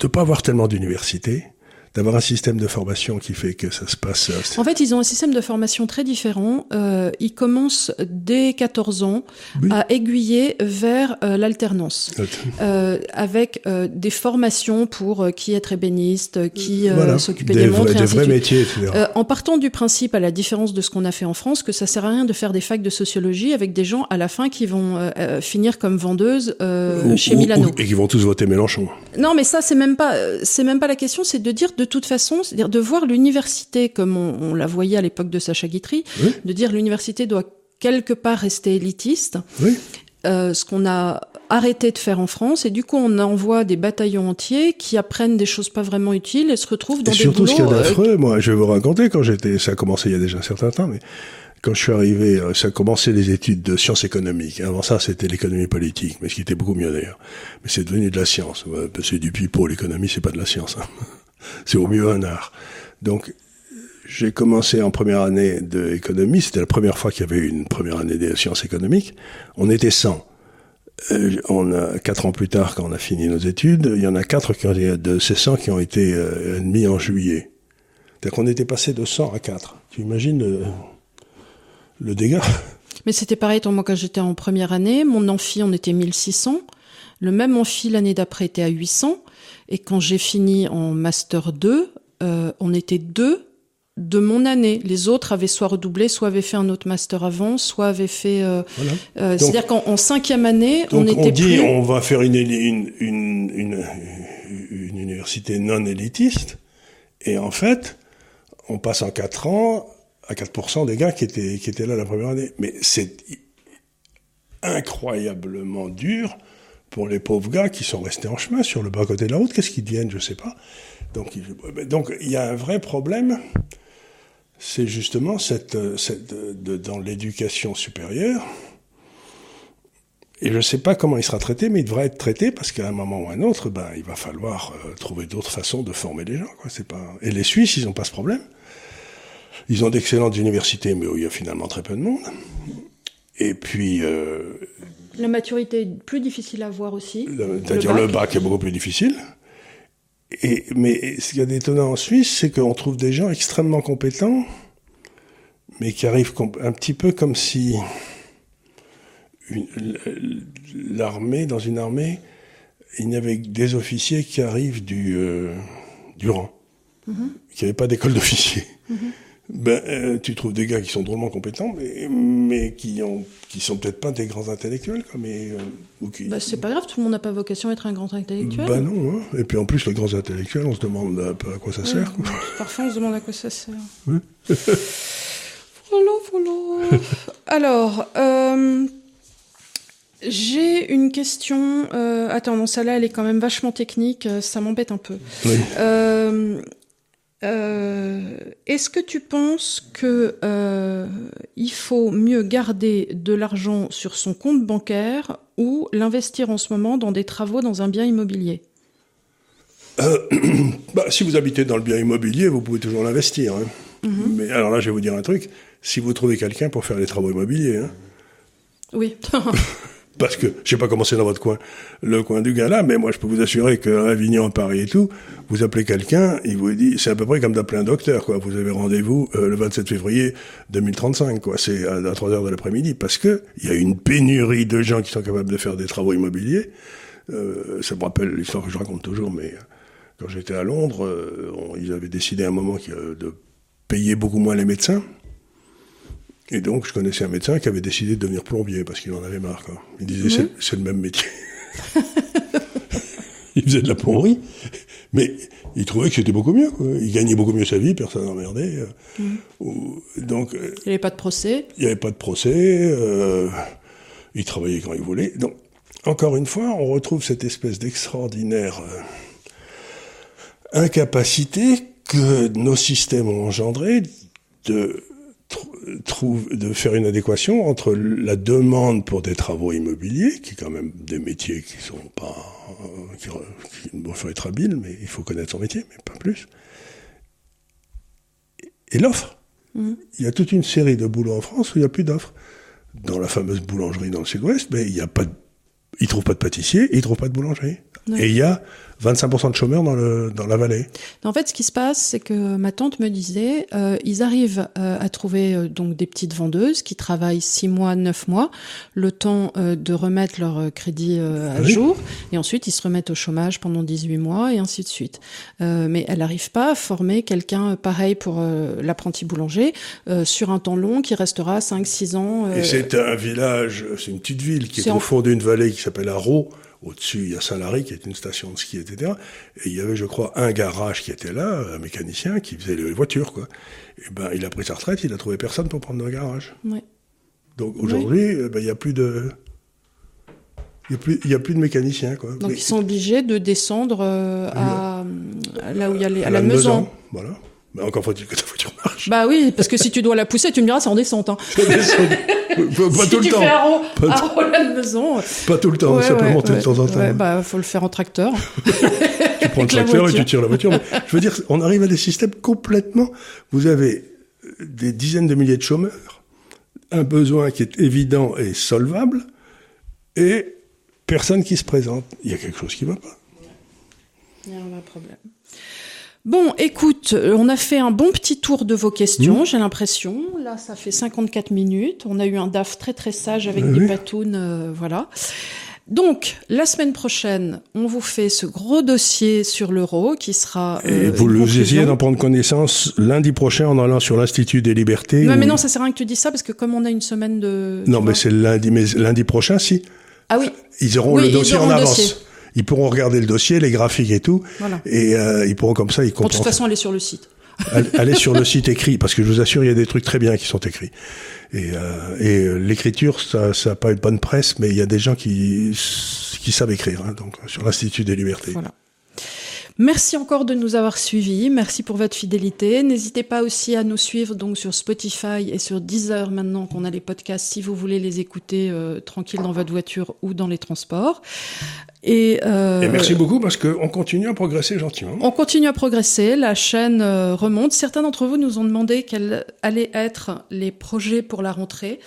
de pas avoir tellement d'universités d'avoir un système de formation qui fait que ça se passe. Euh, en fait, ils ont un système de formation très différent. Euh, ils commencent dès 14 ans à aiguiller vers euh, l'alternance, euh, avec des formations pour qui être ébéniste, qui s'occuper des, des, montres, des vrais métiers, etc. en partant du principe, à la différence de ce qu'on a fait en France, que ça sert à rien de faire des facs de sociologie avec des gens à la fin qui vont finir comme vendeuses chez Milano et qui vont tous voter Mélenchon. Non, mais ça c'est même pas c'est même pas la question, c'est de dire de de toute façon, c'est-à-dire de voir l'université comme on, la voyait à l'époque de Sacha Guitry, de dire l'université doit quelque part rester élitiste. Euh, ce qu'on a arrêté de faire en France et du coup on envoie des bataillons entiers qui apprennent des choses pas vraiment utiles et se retrouvent dans et des surtout ce qu'il y a d'affreux, moi je vais vous raconter quand j'étais, ça a commencé il y a déjà un certain temps, mais quand je suis arrivé, euh, ça a commencé les études de sciences économiques. Avant ça, c'était l'économie politique, mais ce qui était beaucoup mieux d'ailleurs. Mais c'est devenu de la science. C'est du pipeau, l'économie, c'est pas de la science. Hein c'est au mieux un art. Donc, j'ai commencé en première année d'économie, c'était la première fois qu'il y avait une première année de sciences économiques. On était 100. Euh, on a quatre ans plus tard, quand on a fini nos études, il y en a quatre qui ont, de ces 100 qui ont été euh, admis en juillet. C'est-à-dire qu'on était passé de 100 à 4. Tu imagines le, le dégât? Mais c'était pareil, moi, quand j'étais en première année, mon amphi, on était 1600. Le même amphi l'année d'après était à 800. Et quand j'ai fini en master 2, euh, on était deux de mon année. Les autres avaient soit redoublé, soit avaient fait un autre master avant, soit avaient fait. Euh, euh, C'est-à-dire qu'en cinquième année, on était. On dit on va faire une, une, une, une, une université non élitiste. Et en fait, on passe en 4 ans à 4% des gars qui étaient, qui étaient là la première année. Mais c'est incroyablement dur pour les pauvres gars qui sont restés en chemin sur le bas côté de la route. Qu'est-ce qu'ils deviennent Je sais pas. Donc, donc il y a un vrai problème. C'est justement cette, dans l'éducation supérieure. Et je ne sais pas comment il sera traité, mais il devrait être traité parce qu'à un moment ou à un autre, ben, il va falloir euh, trouver d'autres façons de former les gens. C'est pas... Et les Suisses, ils n'ont pas ce problème. Ils ont d'excellentes universités, mais où il y a finalement très peu de monde. Et puis. Euh, la maturité est plus difficile à voir aussi. C'est-à-dire le, bac est beaucoup plus difficile. Et, mais ce qu'il y a d'étonnant en Suisse, c'est qu'on trouve des gens extrêmement compétents, mais qui arrivent un petit peu comme si l'armée, dans une armée, il n'y avait que des officiers qui arrivent du, euh, du rang, mm-hmm. qui n'avaient pas d'école d'officier. Mm-hmm ben, euh, tu trouves des gars qui sont drôlement compétents, mais, mais qui ont, qui sont peut-être pas des grands intellectuels, quoi, mais, euh, qui... bah, c'est pas grave, tout le monde n'a pas vocation à être un grand intellectuel. Bah non, hein. et puis en plus, les grands intellectuels, on se demande un peu à quoi ça sert. Quoi. Parfois, on se demande à quoi ça sert. voilà, voilà. Alors, euh, j'ai une question. Euh, attends, non, celle-là, elle est quand même vachement technique. Ça m'embête un peu. Oui. Euh, euh, est-ce que tu penses que euh, il faut mieux garder de l'argent sur son compte bancaire ou l'investir en ce moment dans des travaux dans un bien immobilier? Euh, bah, Si vous habitez dans le bien immobilier, vous pouvez toujours l'investir. Hein. Mhm. Mais alors là, je vais vous dire un truc. Si vous trouvez quelqu'un pour faire les travaux immobiliers, hein. oui. parce que je sais pas comment c'est dans votre coin, le coin du Gala, mais moi je peux vous assurer qu'à Avignon, Paris et tout, vous appelez quelqu'un, il vous dit, c'est à peu près comme d'appeler un docteur, quoi. Vous avez rendez-vous euh, le 27 février 2035, quoi. C'est à, 3 heures de l'après-midi, parce que il y a une pénurie de gens qui sont capables de faire des travaux immobiliers. Euh, ça me rappelle l'histoire que je raconte toujours, mais euh, quand j'étais à Londres, euh, ils avaient décidé à un moment de payer beaucoup moins les médecins. Et donc, je connaissais un médecin qui avait décidé de devenir plombier parce qu'il en avait marre. Quoi. Il disait, c'est le même métier. il faisait de la plomberie, mais il trouvait que c'était beaucoup mieux. Quoi. Il gagnait beaucoup mieux sa vie, personne n'emmerdait. Euh, mmh. Donc, euh, il n'y avait pas de procès. Il n'y avait pas de procès. Euh, il travaillait quand il voulait. Donc, encore une fois, on retrouve cette espèce d'extraordinaire incapacité que nos systèmes ont engendré de trouve de faire une adéquation entre la demande pour des travaux immobiliers, qui est quand même des métiers qui sont pas, qui, il faut être habile, mais il faut connaître son métier, mais pas plus, et l'offre. Mmh. Il y a toute une série de boulots en France où il n'y a plus d'offres. Dans la fameuse boulangerie dans le sud-ouest, mais il y a pas de, ils trouvent pas de pâtissier et ils trouvent pas de boulangerie. Et il y a 25% de chômeurs dans, le, dans la vallée. En fait, ce qui se passe, c'est que ma tante me disait, euh, ils arrivent euh, à trouver euh, donc des petites vendeuses qui travaillent 6 mois, 9 mois, le temps de remettre leur crédit à jour, et ensuite ils se remettent au chômage pendant 18 mois, et ainsi de suite. mais elle n'arrive pas à former quelqu'un pareil pour l'apprenti boulanger sur un temps long qui restera 5-6 ans. Et c'est un village, c'est une petite ville qui est au fond d'une vallée qui s'appelle Arro au-dessus, il y a Saint-Lary, qui est une station de ski, etc. Et il y avait, je crois, un garage qui était là, un mécanicien, qui faisait les voitures, quoi. Et ben, il a pris sa retraite, il a trouvé personne pour prendre le garage. Donc aujourd'hui, eh ben, il n'y a plus de... Il n'y a, plus de mécaniciens. Quoi. Donc ils sont obligés de descendre euh, à, là où il y a les, à, la, maison. Voilà. Mais encore faut-il que ta voiture marche. Bah oui, parce que si tu dois la pousser, tu me diras, c'est en descente. Hein. pas, pas tout le temps. Fais pas, la maison. Pas tout le temps, ça peut monter de temps en temps. Ouais, bah faut le faire en tracteur. tu prends le tracteur et tu tires la voiture. Mais, je veux dire, on arrive à des systèmes complètement. Vous avez des dizaines de milliers de chômeurs, un besoin qui est évident et solvable, et personne qui se présente. Il y a quelque chose qui ne va pas. Il y a un problème. Bon, écoute, euh, on a fait un bon petit tour de vos questions, mmh. j'ai l'impression. Là, ça fait 54 minutes. On a eu un DAF très très sage avec des patounes, euh, voilà. Donc, la semaine prochaine, on vous fait ce gros dossier sur l'euro qui sera. Euh, Et vous le essayez d'en prendre connaissance lundi prochain en allant sur l'Institut des Libertés. Non, mais non, ça sert à rien que tu dis ça parce que comme on a une semaine de. Non, mais c'est lundi, mais lundi prochain, si. Ah oui. Ils auront le dossier en avance. Ils pourront regarder le dossier, les graphiques et tout, Voilà. et euh, ils pourront comme ça, ils Bon, de toute comprennent. façon, est sur le site. Allez sur le site écrit, parce que je vous assure, il y a des trucs très bien qui sont écrits. Et, euh, et euh, l'écriture, ça n'a pas une bonne presse, mais il y a des gens qui, qui savent écrire, hein, donc sur l'Institut des libertés. Voilà. Merci encore de nous avoir suivis. Merci pour votre fidélité. N'hésitez pas aussi à nous suivre donc sur Spotify et sur Deezer maintenant qu'on a les podcasts si vous voulez les écouter euh, tranquille dans votre voiture ou dans les transports. Et, euh, Et merci beaucoup parce qu'on continue à progresser gentiment. On continue à progresser, la chaîne euh, remonte. Certains d'entre vous nous ont demandé quels allaient être les projets pour la rentrée.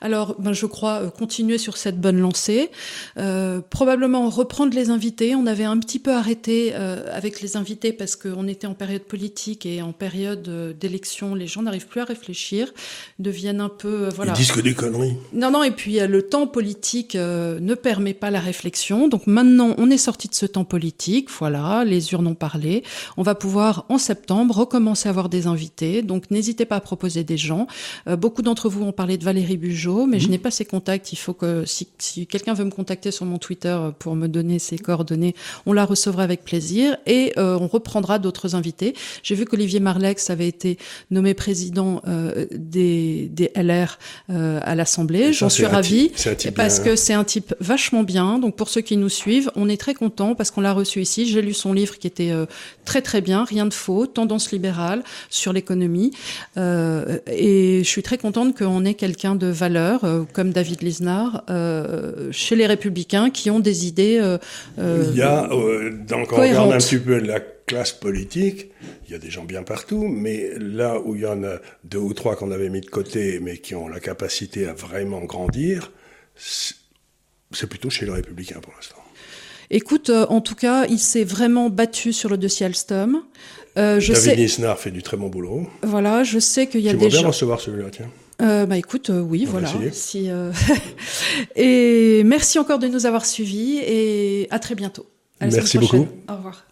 Alors, ben, je crois euh, continuer sur cette bonne lancée. Euh, probablement reprendre les invités. On avait un petit peu arrêté euh, avec les invités parce qu'on était en période politique et en période euh, d'élection. Les gens n'arrivent plus à réfléchir, deviennent un peu... voilà. Ils disent que des conneries. Non, non, et puis le temps politique euh, ne permet pas la réflexion. Donc maintenant, on est sorti de ce temps politique. Voilà, les urnes ont parlé. On va pouvoir, en septembre, recommencer à avoir des invités. Donc n'hésitez pas à proposer des gens. Euh, beaucoup d'entre vous ont parlé de Valérie Bugeaud, mais je n'ai pas ses contacts. Il faut que, si, si quelqu'un veut me contacter sur mon Twitter pour me donner ses coordonnées, on la recevra avec plaisir. Et euh, on reprendra d'autres invités. J'ai vu qu'Olivier Marlex avait été nommé président euh, des, des LR à l'Assemblée. J'en suis ravie parce bien. que c'est un type vachement bien. Donc pour ceux qui nous suivent, on est très content parce qu'on l'a reçu ici. J'ai lu son livre qui était euh, très très bien, rien de faux, tendance libérale sur l'économie. Euh, et je suis très contente qu'on ait quelqu'un de valeur euh, comme David Lisnard chez les Républicains qui ont des idées. Il y a, donc on regarde un petit peu la classe politique, il y a des gens bien partout, mais là où il y en a deux ou trois qu'on avait mis de côté, mais qui ont la capacité à vraiment grandir, c'est plutôt chez les républicains pour l'instant. Écoute, euh, en tout cas, il s'est vraiment battu sur le dossier Alstom. Euh, je David sais, fait du très bon boulot. voilà, je sais qu'il y a J'aimerais des bien gens. recevoir celui-là, tiens. Euh, bah écoute, euh, oui, On voilà. Si, et merci encore de nous avoir suivis et à très bientôt. À la Merci prochaine. beaucoup. Au revoir.